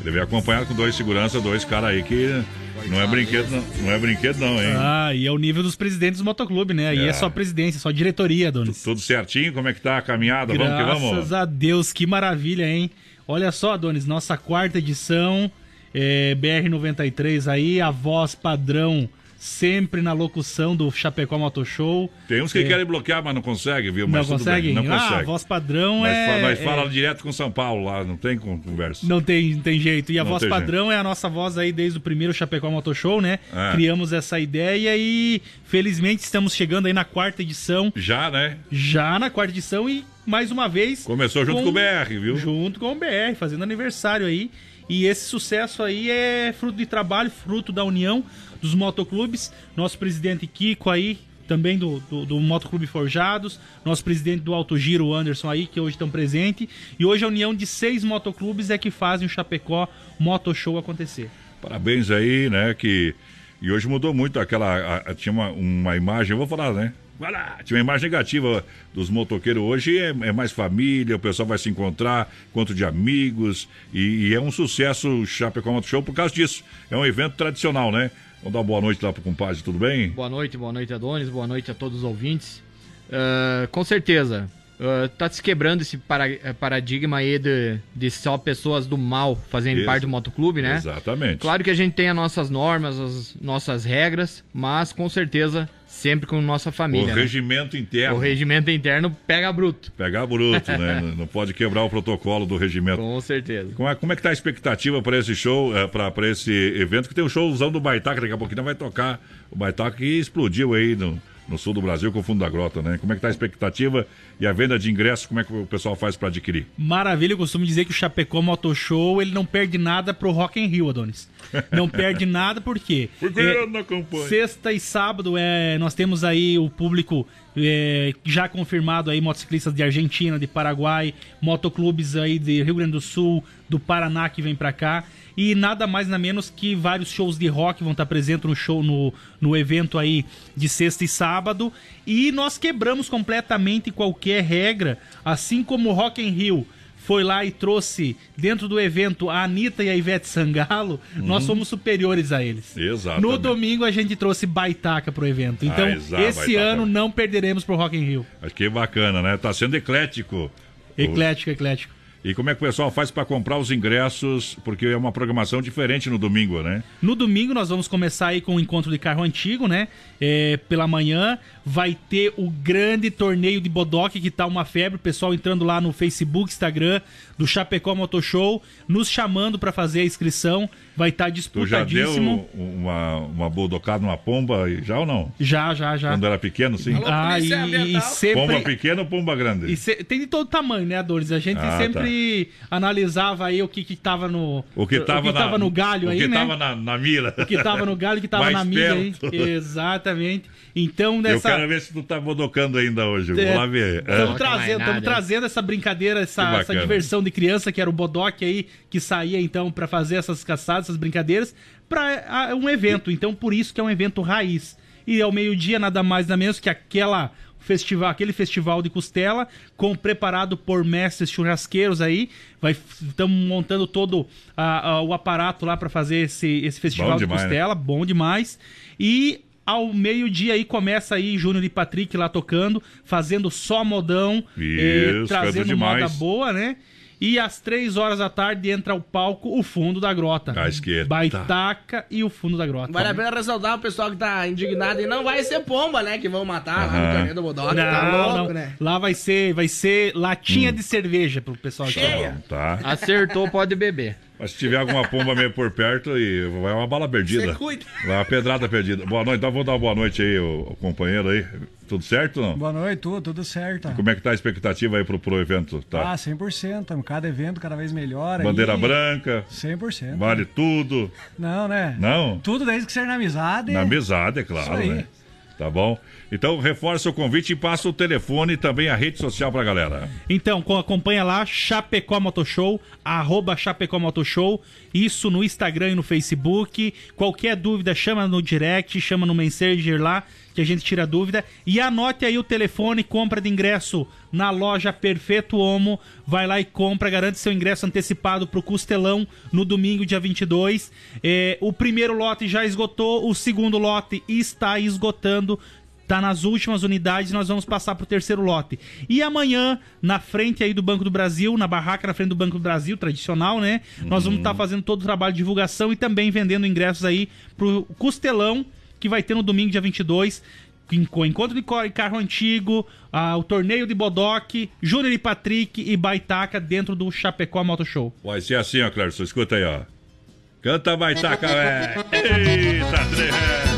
ele veio acompanhado com dois segurança, dois caras aí que não é brinquedo não, não é brinquedo não, hein? Ah, e é o nível dos presidentes do motoclube, né? Aí é. é só presidência, só diretoria, Adonis. Tudo certinho? Como é que tá a caminhada? Graças vamos que vamos. Graças a Deus, que maravilha, hein? Olha só, Adonis, nossa quarta edição, é, BR-93 aí, a voz padrão sempre na locução do Chapecó Moto Show. Tem uns que é. querem bloquear, mas não conseguem, viu? Mas não conseguem? Não ah, consegue. a voz padrão mas, é... Mas fala é... direto com São Paulo lá, não tem conversa. Não tem, não tem jeito. E a não voz padrão jeito. é a nossa voz aí desde o primeiro Chapecó Moto Show, né? É. Criamos essa ideia e felizmente estamos chegando aí na quarta edição. Já, né? Já na quarta edição e mais uma vez... Começou junto com, com o BR, viu? Junto com o BR, fazendo aniversário aí. E esse sucesso aí é fruto de trabalho, fruto da união dos motoclubes. Nosso presidente Kiko aí, também do, do, do, Motoclube Forjados, nosso presidente do Alto Giro, Anderson aí, que hoje estão presentes. E hoje a união de seis motoclubes é que fazem o Chapecó Moto Show acontecer. Parabéns aí, né? Que... E hoje mudou muito aquela. A, a, tinha uma, uma imagem, eu vou falar, né? Vai lá, tinha uma imagem negativa dos motoqueiros. Hoje é, é, mais família, o pessoal vai se encontrar, encontro de amigos. E, e é um sucesso o Chapecó Moto Show por causa disso. É um evento tradicional, né? Vamos dar uma boa noite lá pro compadre, tudo bem? Boa noite, boa noite, Adonis, boa noite a todos os ouvintes. Uh, com certeza, uh, tá se quebrando esse para, eh, paradigma aí de, de só pessoas do mal fazendo Ex parte do motoclube, né? Exatamente. Claro que a gente tem as nossas normas, as nossas regras, mas com certeza sempre com nossa família. O né? regimento interno. O regimento interno pega bruto. Pega bruto, né? Não pode quebrar o protocolo do regimento. Com certeza. Como é, como é que tá a expectativa para esse show, é, para esse evento, que tem o um showzão do Baitaca, daqui a pouquinho vai tocar o Baitaca que explodiu aí no no sul do Brasil com o Fundo da Grota, né? Como é que tá a expectativa e a venda de ingressos, como é que o pessoal faz para adquirir? Maravilha, eu costumo dizer que o Chapecó Moto Show, ele não perde nada pro Rock in Rio, Adonis. Não perde nada porque Porque é, na campanha. Sexta e sábado é, nós temos aí o público é, já confirmado aí motociclistas de Argentina, de Paraguai, motoclubes aí de Rio Grande do Sul, do Paraná que vem para cá e nada mais nada menos que vários shows de rock vão estar presentes no show no, no evento aí de sexta e sábado e nós quebramos completamente qualquer regra, assim como o Rock in Rio foi lá e trouxe dentro do evento a Anitta e a Ivete Sangalo, uhum. nós somos superiores a eles. Exato. No domingo a gente trouxe Baitaca pro evento. Então, ah, esse ano não perderemos pro Rock in Rio. Acho que bacana, né? Tá sendo eclético. Eclético, eclético. E como é que o pessoal faz para comprar os ingressos? Porque é uma programação diferente no domingo, né? No domingo nós vamos começar aí com o encontro de carro antigo, né? É, pela manhã vai ter o grande torneio de Bodoque, que tá uma febre. O pessoal entrando lá no Facebook, Instagram do Chapecó Motoshow, nos chamando para fazer a inscrição. Vai estar tá disputadíssimo. Tu já deu uma, uma bodocada numa pomba já ou não? Já, já, já. Quando era pequeno, sim? Ah, e, e sempre... Pomba pequena ou pomba grande? Se... Tem de todo tamanho, né, Dores? A gente ah, sempre tá. analisava aí o que que tava no... O que tava, o que na... tava no galho o aí, né? O que tava na, na mira. O que tava no galho, o que tava na mira aí. Exatamente. Então, nessa... Quero ver se tu tá bodocando ainda hoje. Vou é, lá ver. Estamos é. trazendo, estamos trazendo essa brincadeira, essa, essa diversão de criança, que era o bodoque aí, que saía então para fazer essas caçadas, essas brincadeiras, para um evento. Então, por isso que é um evento raiz. E ao meio-dia, nada mais nada menos que aquela festival, aquele festival de costela, com preparado por mestres churrasqueiros aí. Vai estamos montando todo a, a, o aparato lá para fazer esse, esse festival bom de demais, né? costela, né? bom demais. E ao meio-dia aí começa aí Júnior e Patrick lá tocando, fazendo só modão, Isso, eh, trazendo moda boa, né? E às três horas da tarde entra ao palco o fundo da grota. À esquerda. Baitaca e o fundo da grota. Vale a pena ressaltar o pessoal que tá indignado e não vai ser pomba, né? Que vão matar lá no Carneiro do Bodoc. Não, tá louco, não. né? Lá vai ser, vai ser latinha hum. de cerveja pro pessoal Cheia. Tá. Acertou, pode beber. Mas se tiver alguma pomba meio por perto, e vai uma bala perdida. Você cuida. Vai uma pedrada perdida. Boa noite, então vou dar uma boa noite aí, o, o companheiro aí. Tudo certo não? Boa noite, tudo, tudo certo. E como é que tá a expectativa aí pro, pro evento? Tá? Ah, 100%. Cada evento cada vez melhor. Bandeira aí. branca. 100%. Vale tudo. Não, né? Não? Tudo desde que seja na amizade. Na amizade, é claro, né? Tá bom? Então reforça o convite e passa o telefone e também a rede social pra galera. Então, co- acompanha lá, Chapecó Motoshow, arroba Chapecó Motoshow, isso no Instagram e no Facebook. Qualquer dúvida, chama no direct, chama no Messenger lá, que a gente tira dúvida. E anote aí o telefone, compra de ingresso na loja Perfeito Homo. Vai lá e compra, garante seu ingresso antecipado pro Costelão no domingo, dia 22. É, o primeiro lote já esgotou, o segundo lote está esgotando. Tá nas últimas unidades, nós vamos passar pro terceiro lote. E amanhã, na frente aí do Banco do Brasil, na barraca na frente do Banco do Brasil, tradicional, né? Nós vamos estar fazendo todo o trabalho de divulgação e também vendendo ingressos aí pro Costelão, que vai ter no domingo, dia 22. em- Com encontro de carro antigo, ah, o torneio de Bodoque, Júnior e Patrick e Baitaca dentro do Chapecó Moto Show. Vai ser assim, ó, Clérison. Escuta aí, ó. Canta baitaca, velho. Eita, trem.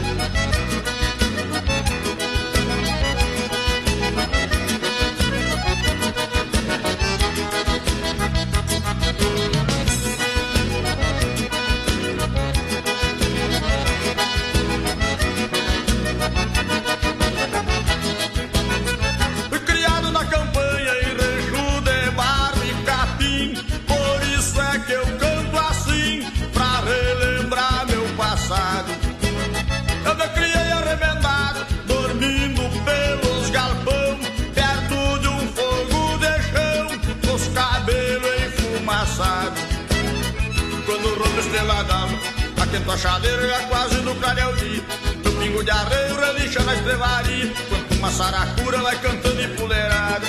Aquento a chadeira já quase no clareio No pingo de arreio relincha na estrevaria Quanto uma saracura vai cantando em puleirada.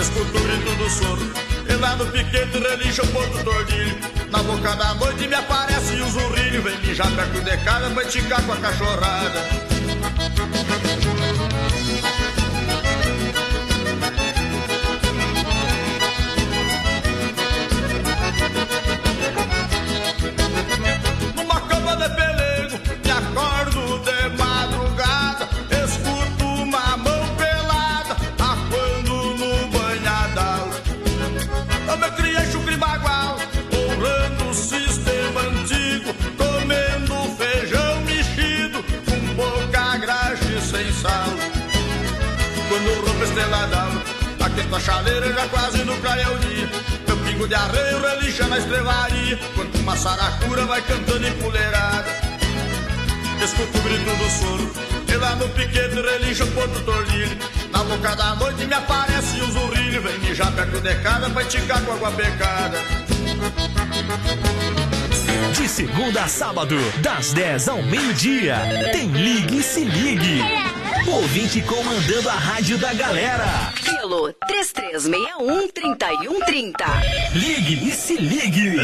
Escuto o grito do soro E lá no piquete relincha o ponto do ordilho. Na boca da noite me aparece o zurrilho. Vem mijar perto de casa pra esticar com a cachorrada Quando rompe a chaleira já quase no clareio dia. Meu pingo de arreio relincha na estrevaria, quando uma saracura vai cantando em puleirada. Escuto o grito do soro, e lá no piquete relincha o ponto tornilho. Na boca da noite me aparece o zurrilho, vem mijar perto de casa pra esticar com água pecada. De segunda a sábado, das 10 ao meio-dia, tem Ligue e Se Ligue. Ouvinte comandando a rádio da galera. Pelo 3361-3130. Ligue e Se Ligue.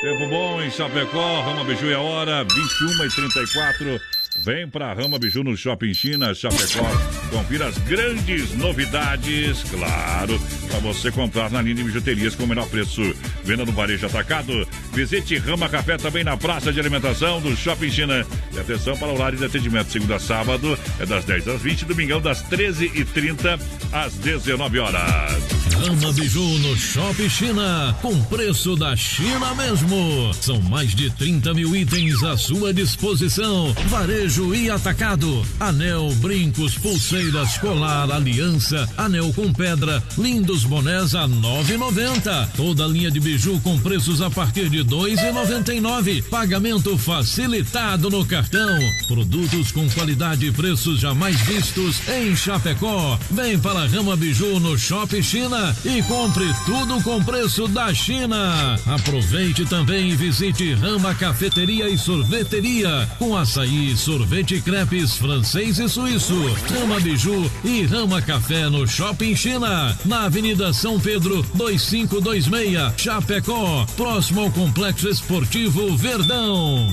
Tempo bom em Chapecó, Rama Biju é a hora, 21 e 34 Vem pra Rama Biju no Shopping China, Chapecó. Confira as grandes novidades, claro, para você comprar na linha de bijuterias com o menor preço. Venda no varejo atacado. Visite Rama Café também na praça de alimentação do Shopping China. E atenção para o horário de atendimento, segunda a sábado, é das 10 às 20, domingão das 13h30 às 19 horas. Rama Biju no Shopping China, com preço da China mesmo. São mais de 30 mil itens à sua disposição. Varejo e atacado. Anel, brincos, pulseiras, colar, aliança, anel com pedra, lindos bonés a 9,90. Toda linha de biju com preços a partir de 2,99. Pagamento facilitado no cartão. Produtos com qualidade e preços jamais vistos em Chapecó. Vem para Rama Biju no Shopping China e compre tudo com preço da China. Aproveite também e visite Rama Cafeteria e Sorveteria com açaí, sorvete e crepes francês e suíço. Rama Biju e Rama Café no Shopping China, na Avenida São Pedro 2526, Chapecó, próximo ao Complexo Esportivo Verdão.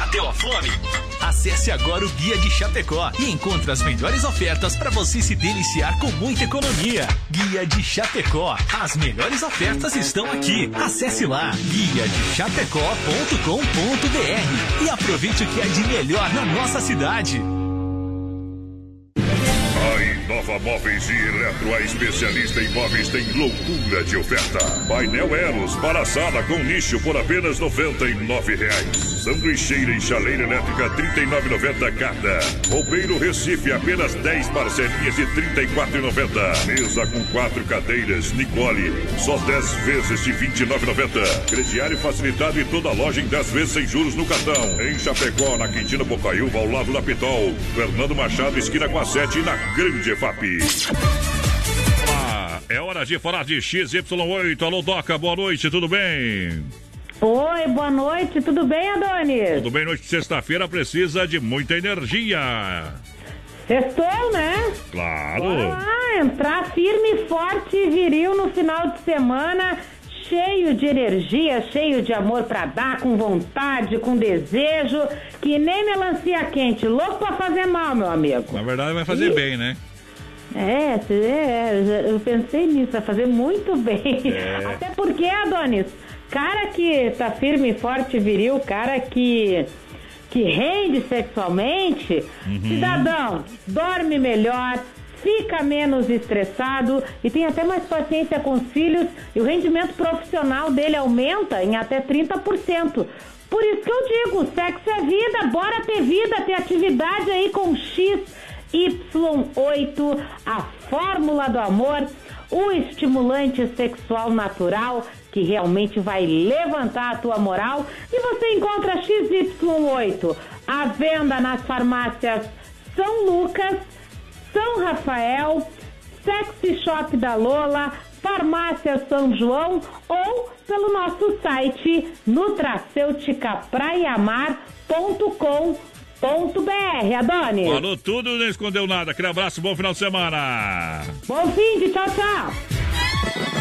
Bateu a fome? Acesse agora o Guia de Chapecó e encontre as melhores ofertas para você se deliciar com muita economia. Guia de Chapecó. As melhores ofertas estão aqui. Acesse lá guia de chapecó.com.br e aproveite o que é de melhor na nossa cidade. Móveis e Eletro, a especialista em móveis, tem loucura de oferta. Painel Eros para sala com nicho por apenas 99 reais. Sanduicheira e chaleira elétrica R$ 39,90 cada. Roupeiro Recife, apenas 10 parcelinhas de R$ 34,90. Mesa com quatro cadeiras, Nicole, só 10 vezes de R$ 29,90. Crediário facilitado e toda loja em 10 vezes sem juros no cartão. Em Chapecó, na Quintina Bocaiúva, ao lado da Pitol. Fernando Machado, esquina com a 7 na Grande FAP. Olá, é hora de falar de XY8. Alô, Doca, boa noite, tudo bem? Oi, boa noite, tudo bem, Adonis? Tudo bem, noite de sexta-feira precisa de muita energia. Estou, né? Claro. Ah, entrar firme, forte e viril no final de semana, cheio de energia, cheio de amor pra dar, com vontade, com desejo, que nem melancia quente, louco pra fazer mal, meu amigo. Na verdade, vai fazer E- bem, né? É, é, eu pensei nisso, vai fazer muito bem. É. Até porque, Adonis, cara que tá firme, forte, viril, cara que, que rende sexualmente, Uhum. cidadão, dorme melhor, fica menos estressado e tem até mais paciência com os filhos e o rendimento profissional dele aumenta em até 30%. Por isso que eu digo, sexo é vida, bora ter vida, ter atividade aí com X Y8, a fórmula do amor, o estimulante sexual natural que realmente vai levantar a tua moral. E você encontra XY8 à venda nas farmácias São Lucas, São Rafael, Sexy Shop da Lola, Farmácia São João ou pelo nosso site nutracêuticapraiamar.com.br. Adonis. Falou tudo, não escondeu nada. Aquele abraço, bom final de semana. Bom fim de tchau, tchau.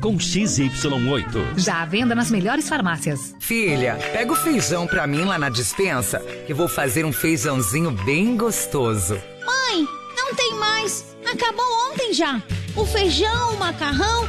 com XY8. Já à venda nas melhores farmácias. Filha, pega o feijão pra mim lá na dispensa, que vou fazer um feijãozinho bem gostoso. Mãe, não tem mais. Acabou ontem já. O feijão, o macarrão,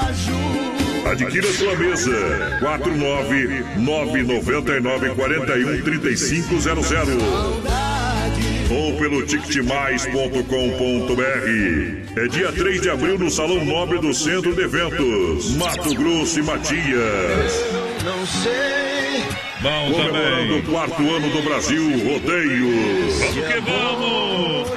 Adquira sua mesa. 49999413500 ou pelo ticketmais.com.br. É dia 3 de abril no Salão Nobre do Centro de Eventos, Mato Grosso e Matias. Não sei. Bom Comemorando o quarto ano do Brasil Rodeio. Vamos que vamos!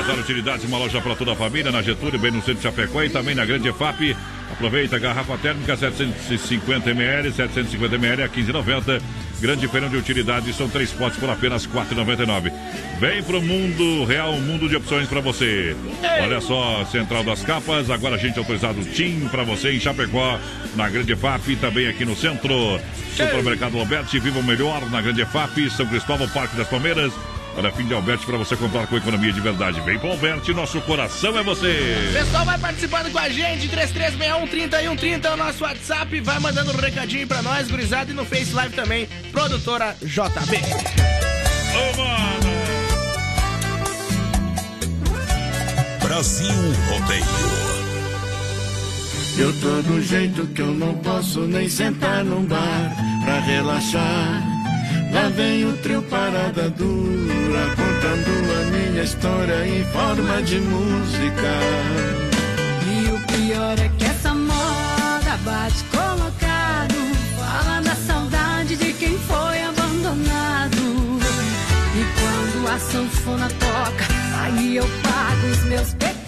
Bazar Utilidades, uma loja para toda a família, na Getúlio, bem no centro de Chapecó e também na Grande EFAP. Aproveita, garrafa térmica 750 ml, 750 ml a 15,90. Grande feirão de utilidades, são três potes por apenas 4,99. Vem pro Mundo Real, um mundo de opções para você. Olha só, Central das Capas, agora a gente autorizado TIM para você em Chapecó, na Grande EFAP e também aqui no centro. Supermercado Alberti, viva o melhor na Grande EFAP, São Cristóvão, Parque das Palmeiras. Olha, fim de Alberti para você comprar com economia de verdade. Vem pro Alberti, nosso coração é você. Pessoal, vai participando com a gente, 3361-3130 é o nosso WhatsApp, vai mandando um recadinho pra nós, gurizada, e no Face Live também, produtora JB. Ô, mano! Brasil Rodeio. Eu tô do jeito que eu não posso nem sentar num bar pra relaxar. Lá vem o trio Parada Dura contando a minha história em forma de música. E o pior é que essa moda bate colocado. Fala da saudade de quem foi abandonado. E quando a sanfona toca, aí eu pago os meus pecados.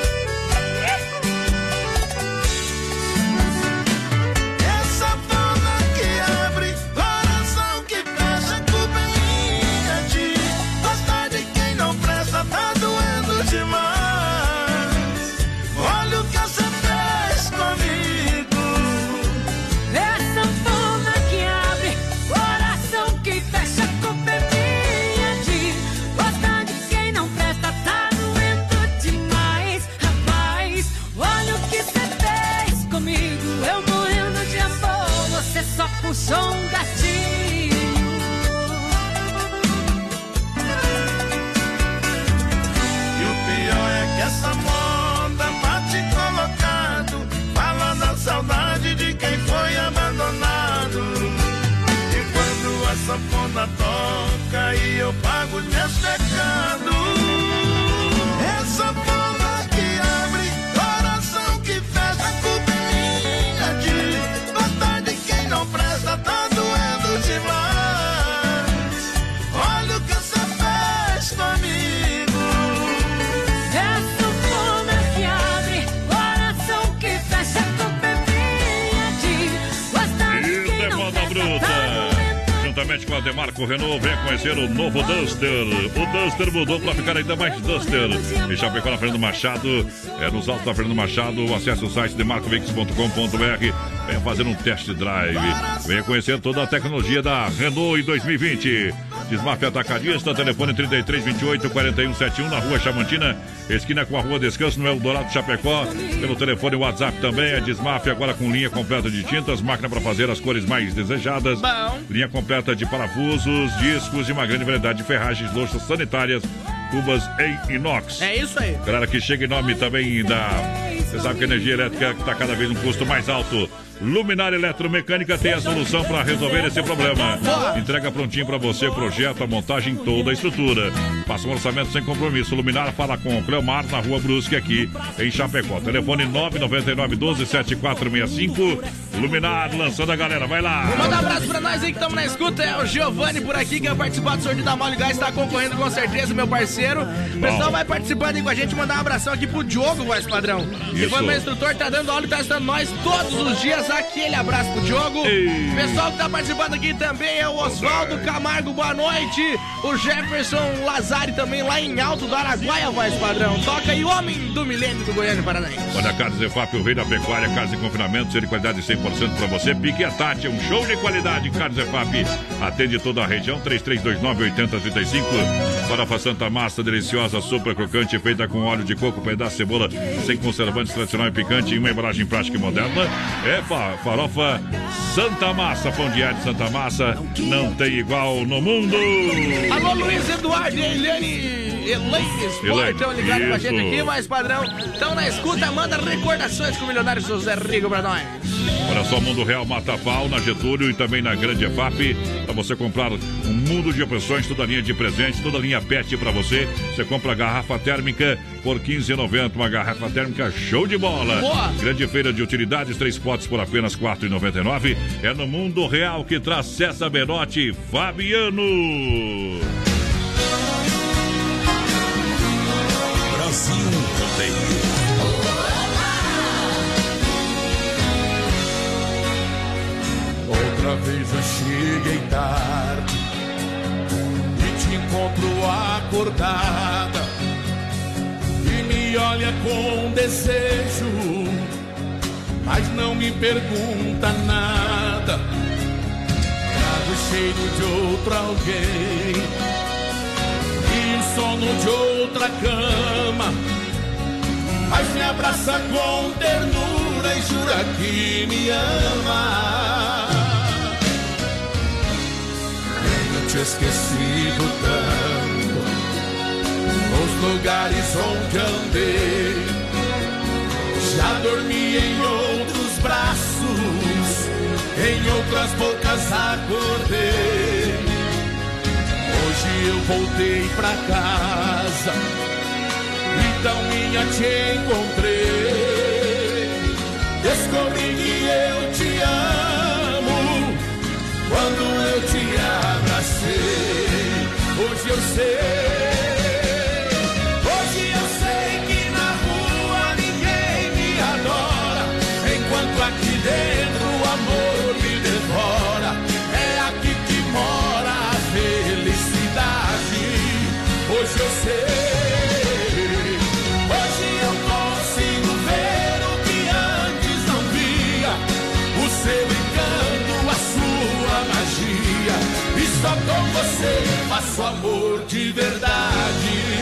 puxou um gatinho. E o pior é que essa moda bate colocado, fala da saudade de quem foi abandonado. E quando a sanfona toca e eu pago meus pecados. Doendo demais. Juntamente com a Demarco Renault, venha conhecer o novo Duster. O Duster mudou para ficar ainda mais Duster. E Chapecó na Fernando Machado, é nos altos da Fernando Machado. Acesse o site demarcoveículos.com.br. Venha fazer um test drive. Venha conhecer toda a tecnologia da Renault em 2020. Desmaf Atacadista, telefone 3328 4171 na rua Chamantina, esquina com a rua Descanso, no Eldorado Chapecó. Pelo telefone WhatsApp também, é Desmaf agora com linha completa de tintas, máquina para fazer as cores mais desejadas. Linha completa de parafusos, discos e uma grande variedade de ferragens, louças sanitárias, tubas em inox. É isso aí. Galera que chega em nome também da. Você sabe que a energia elétrica está cada vez um custo mais alto. Luminar Eletromecânica tem a solução para resolver esse problema. Entrega prontinho para você, projeto, a montagem, toda a estrutura. Faça um orçamento sem compromisso. Luminar fala com o Cleomar na rua Brusque, aqui em Chapecó. Telefone 999 12 7465. Luminar lançando a galera, vai lá. Manda um abraço pra nós aí que estamos na escuta. É o Giovanni por aqui, que vai participar do sorteio da Mole Gás, tá concorrendo com certeza, meu parceiro. O pessoal vai participando aí com a gente, mandar um abração aqui pro Diogo, voz padrão. Que Isso. foi meu instrutor, tá dando aula e tá estudando nós todos os dias. Aquele abraço pro Diogo. Ei. Pessoal que tá participando aqui também é o Oswaldo Camargo, boa noite. O Jefferson Lazari também lá em Alto do Araguaia, voz padrão. Toca aí, homem do milênio do Goiânia Paranaense. Olha, Carlos Efap, o rei da pecuária, casa de confinamento, ser de qualidade 100% para você. Pique a Tati, é um show de qualidade. Carlos Efap atende toda a região, 3329-8035. Farofa Santa Massa, deliciosa, super crocante, feita com óleo de coco, pedaço de cebola, sem conservantes, tradicional e picante, em uma embalagem prática e moderna. É fa- farofa Santa Massa, pão de alho Santa Massa, não tem igual no mundo. Alô, Luiz Eduardo e Eliane. Elaine Sport, estão ligados com a gente aqui, mais padrão. Estão na escuta, manda recordações com o milionário José Rigo pra nós. Olha só, Mundo Real Mata Pau, na Getúlio e também na Grande EFAP. Para você comprar um mundo de opções, toda a linha de presentes, toda a linha PET para você. Você compra a garrafa térmica por R$ 15,90. Uma garrafa térmica show de bola. Boa. Grande feira de utilidades, três potes por apenas R$ 4,99. É no Mundo Real que traz César Benotti e Fabiano. Brasil Rodeio. Outra vez eu cheguei tarde e te encontro acordada e me olha com desejo, mas não me pergunta nada. Trago cheiro de outro alguém e o sono de outra cama, mas me abraça com ternura e jura que me ama. Te esquecido tanto, os lugares onde andei, Já dormi em outros braços, em outras bocas acordei. Hoje eu voltei pra casa, então minha te encontrei. Descobri que eu te faço amor de verdade.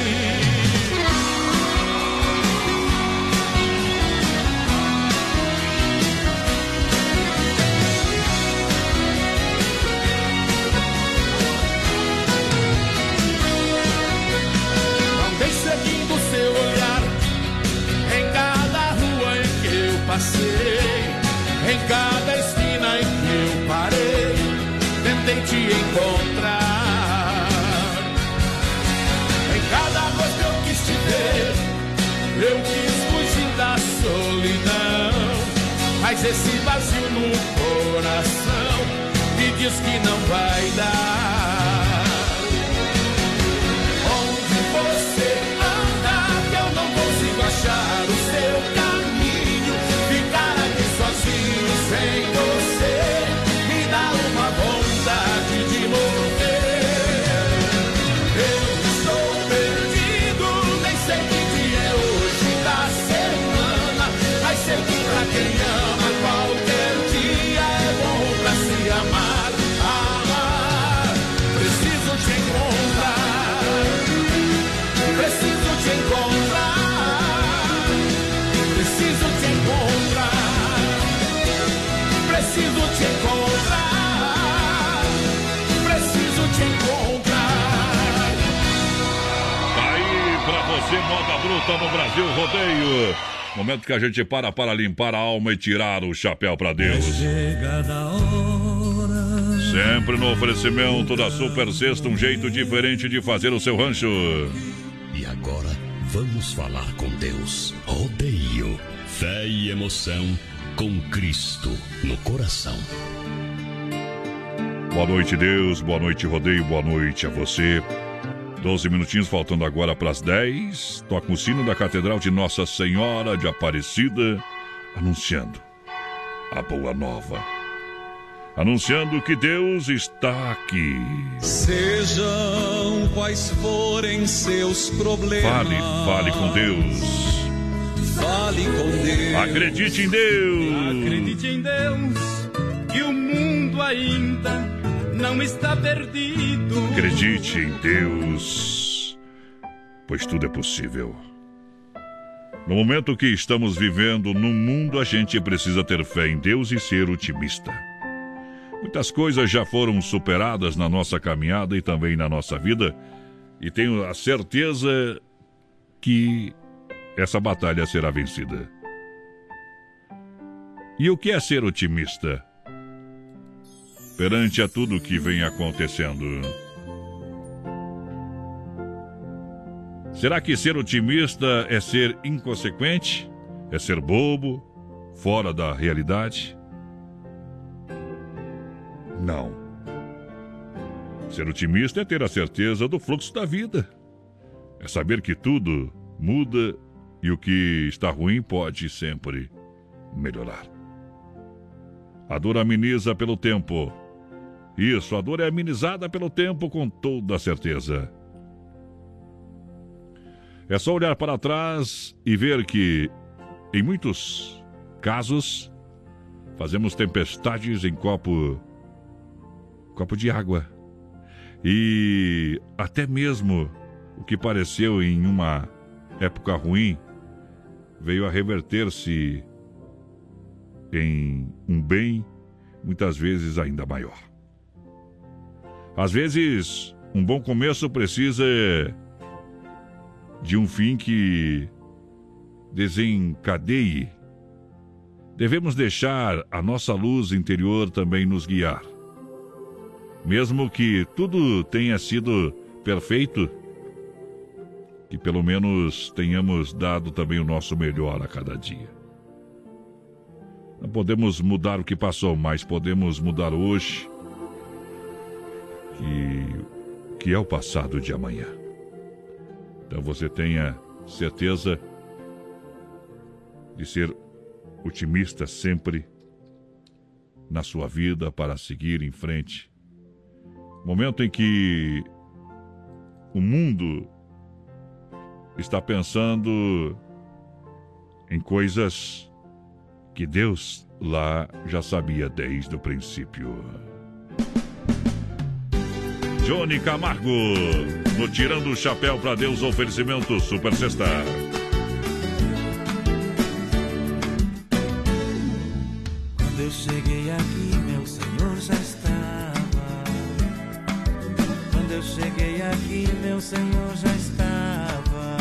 Seguindo seu olhar em cada rua em que eu passei, em cada esquina em que eu parei, tentei te encontrar. Eu quis fugir da solidão, mas esse vazio no coração me diz que não vai dar. Bruta no Brasil Rodeio. Momento que a gente para para limpar a alma e tirar o chapéu pra Deus. Sempre no oferecimento da Super Sexta, um jeito diferente de fazer o seu rancho. E agora vamos falar com Deus. Rodeio, fé e emoção com Cristo no coração. Boa noite, Deus. Boa noite, Rodeio. Boa noite a você. Doze minutinhos faltando agora para as 10. Toca o sino da Catedral de Nossa Senhora de Aparecida, anunciando a boa nova. Anunciando que Deus está aqui. Sejam quais forem seus problemas. Fale, fale com Deus. Fale com Deus. Acredite em Deus. Acredite em Deus que o mundo ainda não está perdido. Acredite em Deus, pois tudo é possível. No momento que estamos vivendo no mundo, a gente precisa ter fé em Deus e ser otimista. Muitas coisas já foram superadas na nossa caminhada e também na nossa vida, e tenho a certeza que essa batalha será vencida. E o que é ser otimista? Perante a tudo que vem acontecendo. Será que ser otimista é ser inconsequente? É ser bobo? Fora da realidade? Não. Ser otimista é ter a certeza do fluxo da vida. É saber que tudo muda e o que está ruim pode sempre melhorar. A dor ameniza pelo tempo. Isso, a dor é amenizada pelo tempo com toda certeza. É só olhar para trás e ver que, em muitos casos, fazemos tempestades em copo copo de água. E até mesmo o que pareceu em uma época ruim veio a reverter-se em um bem muitas vezes ainda maior. Às vezes, um bom começo precisa de um fim que desencadeie devemos deixar a nossa luz interior também nos guiar. Mesmo que tudo tenha sido perfeito, que pelo menos tenhamos dado também o nosso melhor a cada dia. Não podemos mudar o que passou, mas podemos mudar hoje, que, que é o passado de amanhã. Então você tenha certeza de ser otimista sempre na sua vida para seguir em frente. Momento em que o mundo está pensando em coisas que Deus lá já sabia desde o princípio. Johnny Camargo, no Tirando o Chapéu para Deus, oferecimento Super Sexta. Quando eu cheguei aqui, meu Senhor já estava. Quando eu cheguei aqui, meu Senhor já estava.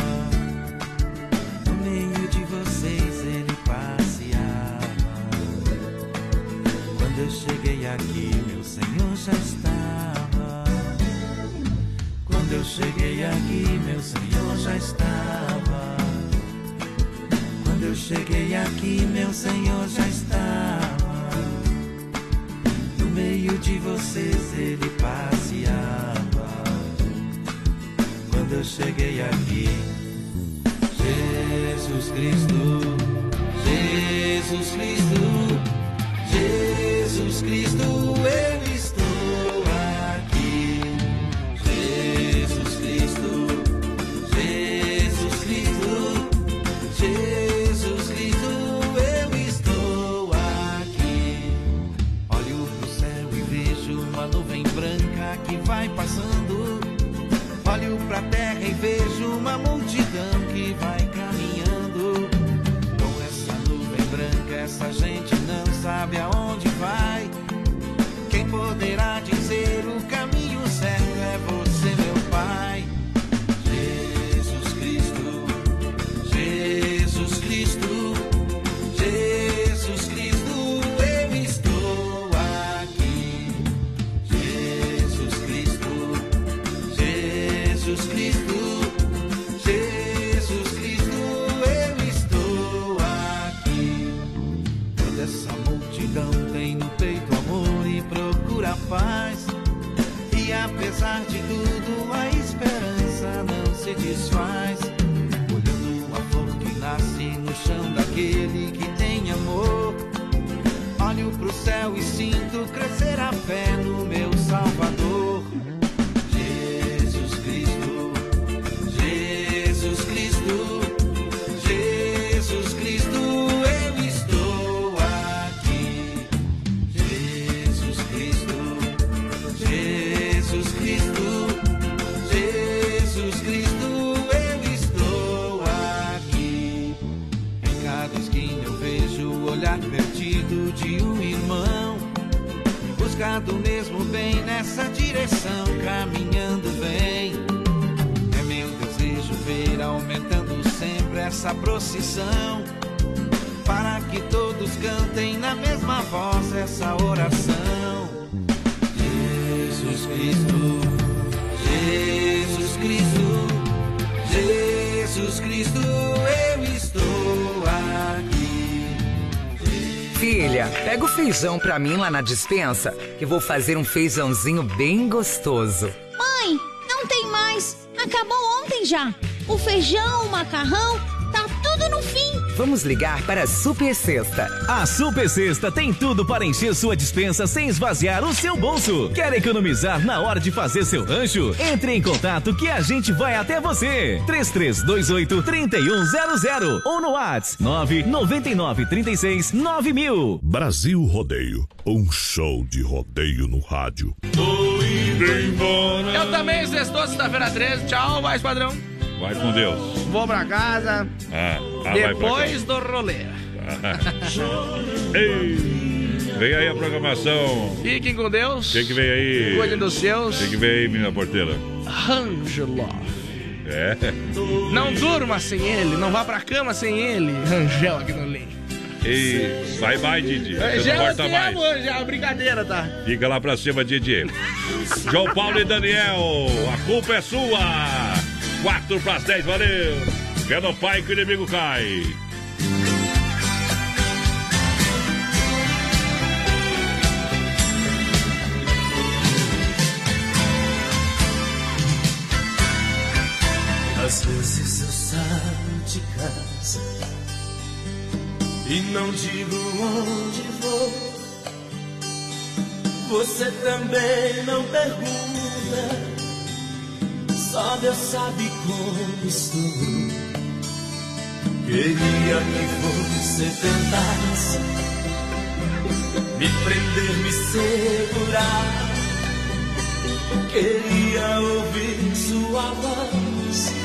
No meio de vocês ele passeava. Quando eu cheguei aqui, meu Senhor já estava. Quando eu cheguei aqui, meu Senhor já estava. Quando eu cheguei aqui, meu Senhor já estava. No meio de vocês ele passeava. Quando eu cheguei aqui, Jesus Cristo, Jesus Cristo, Jesus Cristo, eu passando. Olho pra terra e vejo uma multidão que vai caminhando. Com essa nuvem branca, essa gente feijão pra mim lá na dispensa, que vou fazer um feijãozinho bem gostoso. Vamos ligar para a Super Sexta. A Super Sexta tem tudo para encher sua dispensa sem esvaziar o seu bolso. Quer economizar na hora de fazer seu rancho? Entre em contato que a gente vai até você. 3328 3100 ou no WhatsApp 999 36 9000. Brasil Rodeio, um show de rodeio no rádio. Tô indo embora. Eu também, sextou, sexta-feira 13. Tchau, vai, padrão. Vai com Deus. Vou pra casa. Ah, ah, vai pra depois do rolê. Ei, vem aí a programação. Fiquem com Deus. O que, que vem aí? Cuidem dos seus. O que, que vem aí, menina porteira? Rangelo. É. Não durma sem ele, não vá pra cama sem ele. Rangel aqui no Link. E sai mais, Didi. É, Você já não corta mais. amo, já é brincadeira, tá? Fica lá pra cima, Didi. João Paulo e Daniel, a culpa é sua. 4 pras 10, valeu. Fé no pai que o inimigo cai. Às vezes eu saio de casa e não digo onde vou. Você também não pergunta, só Deus sabe como estou. Queria que você tentasse me prender, me segurar. Queria ouvir sua voz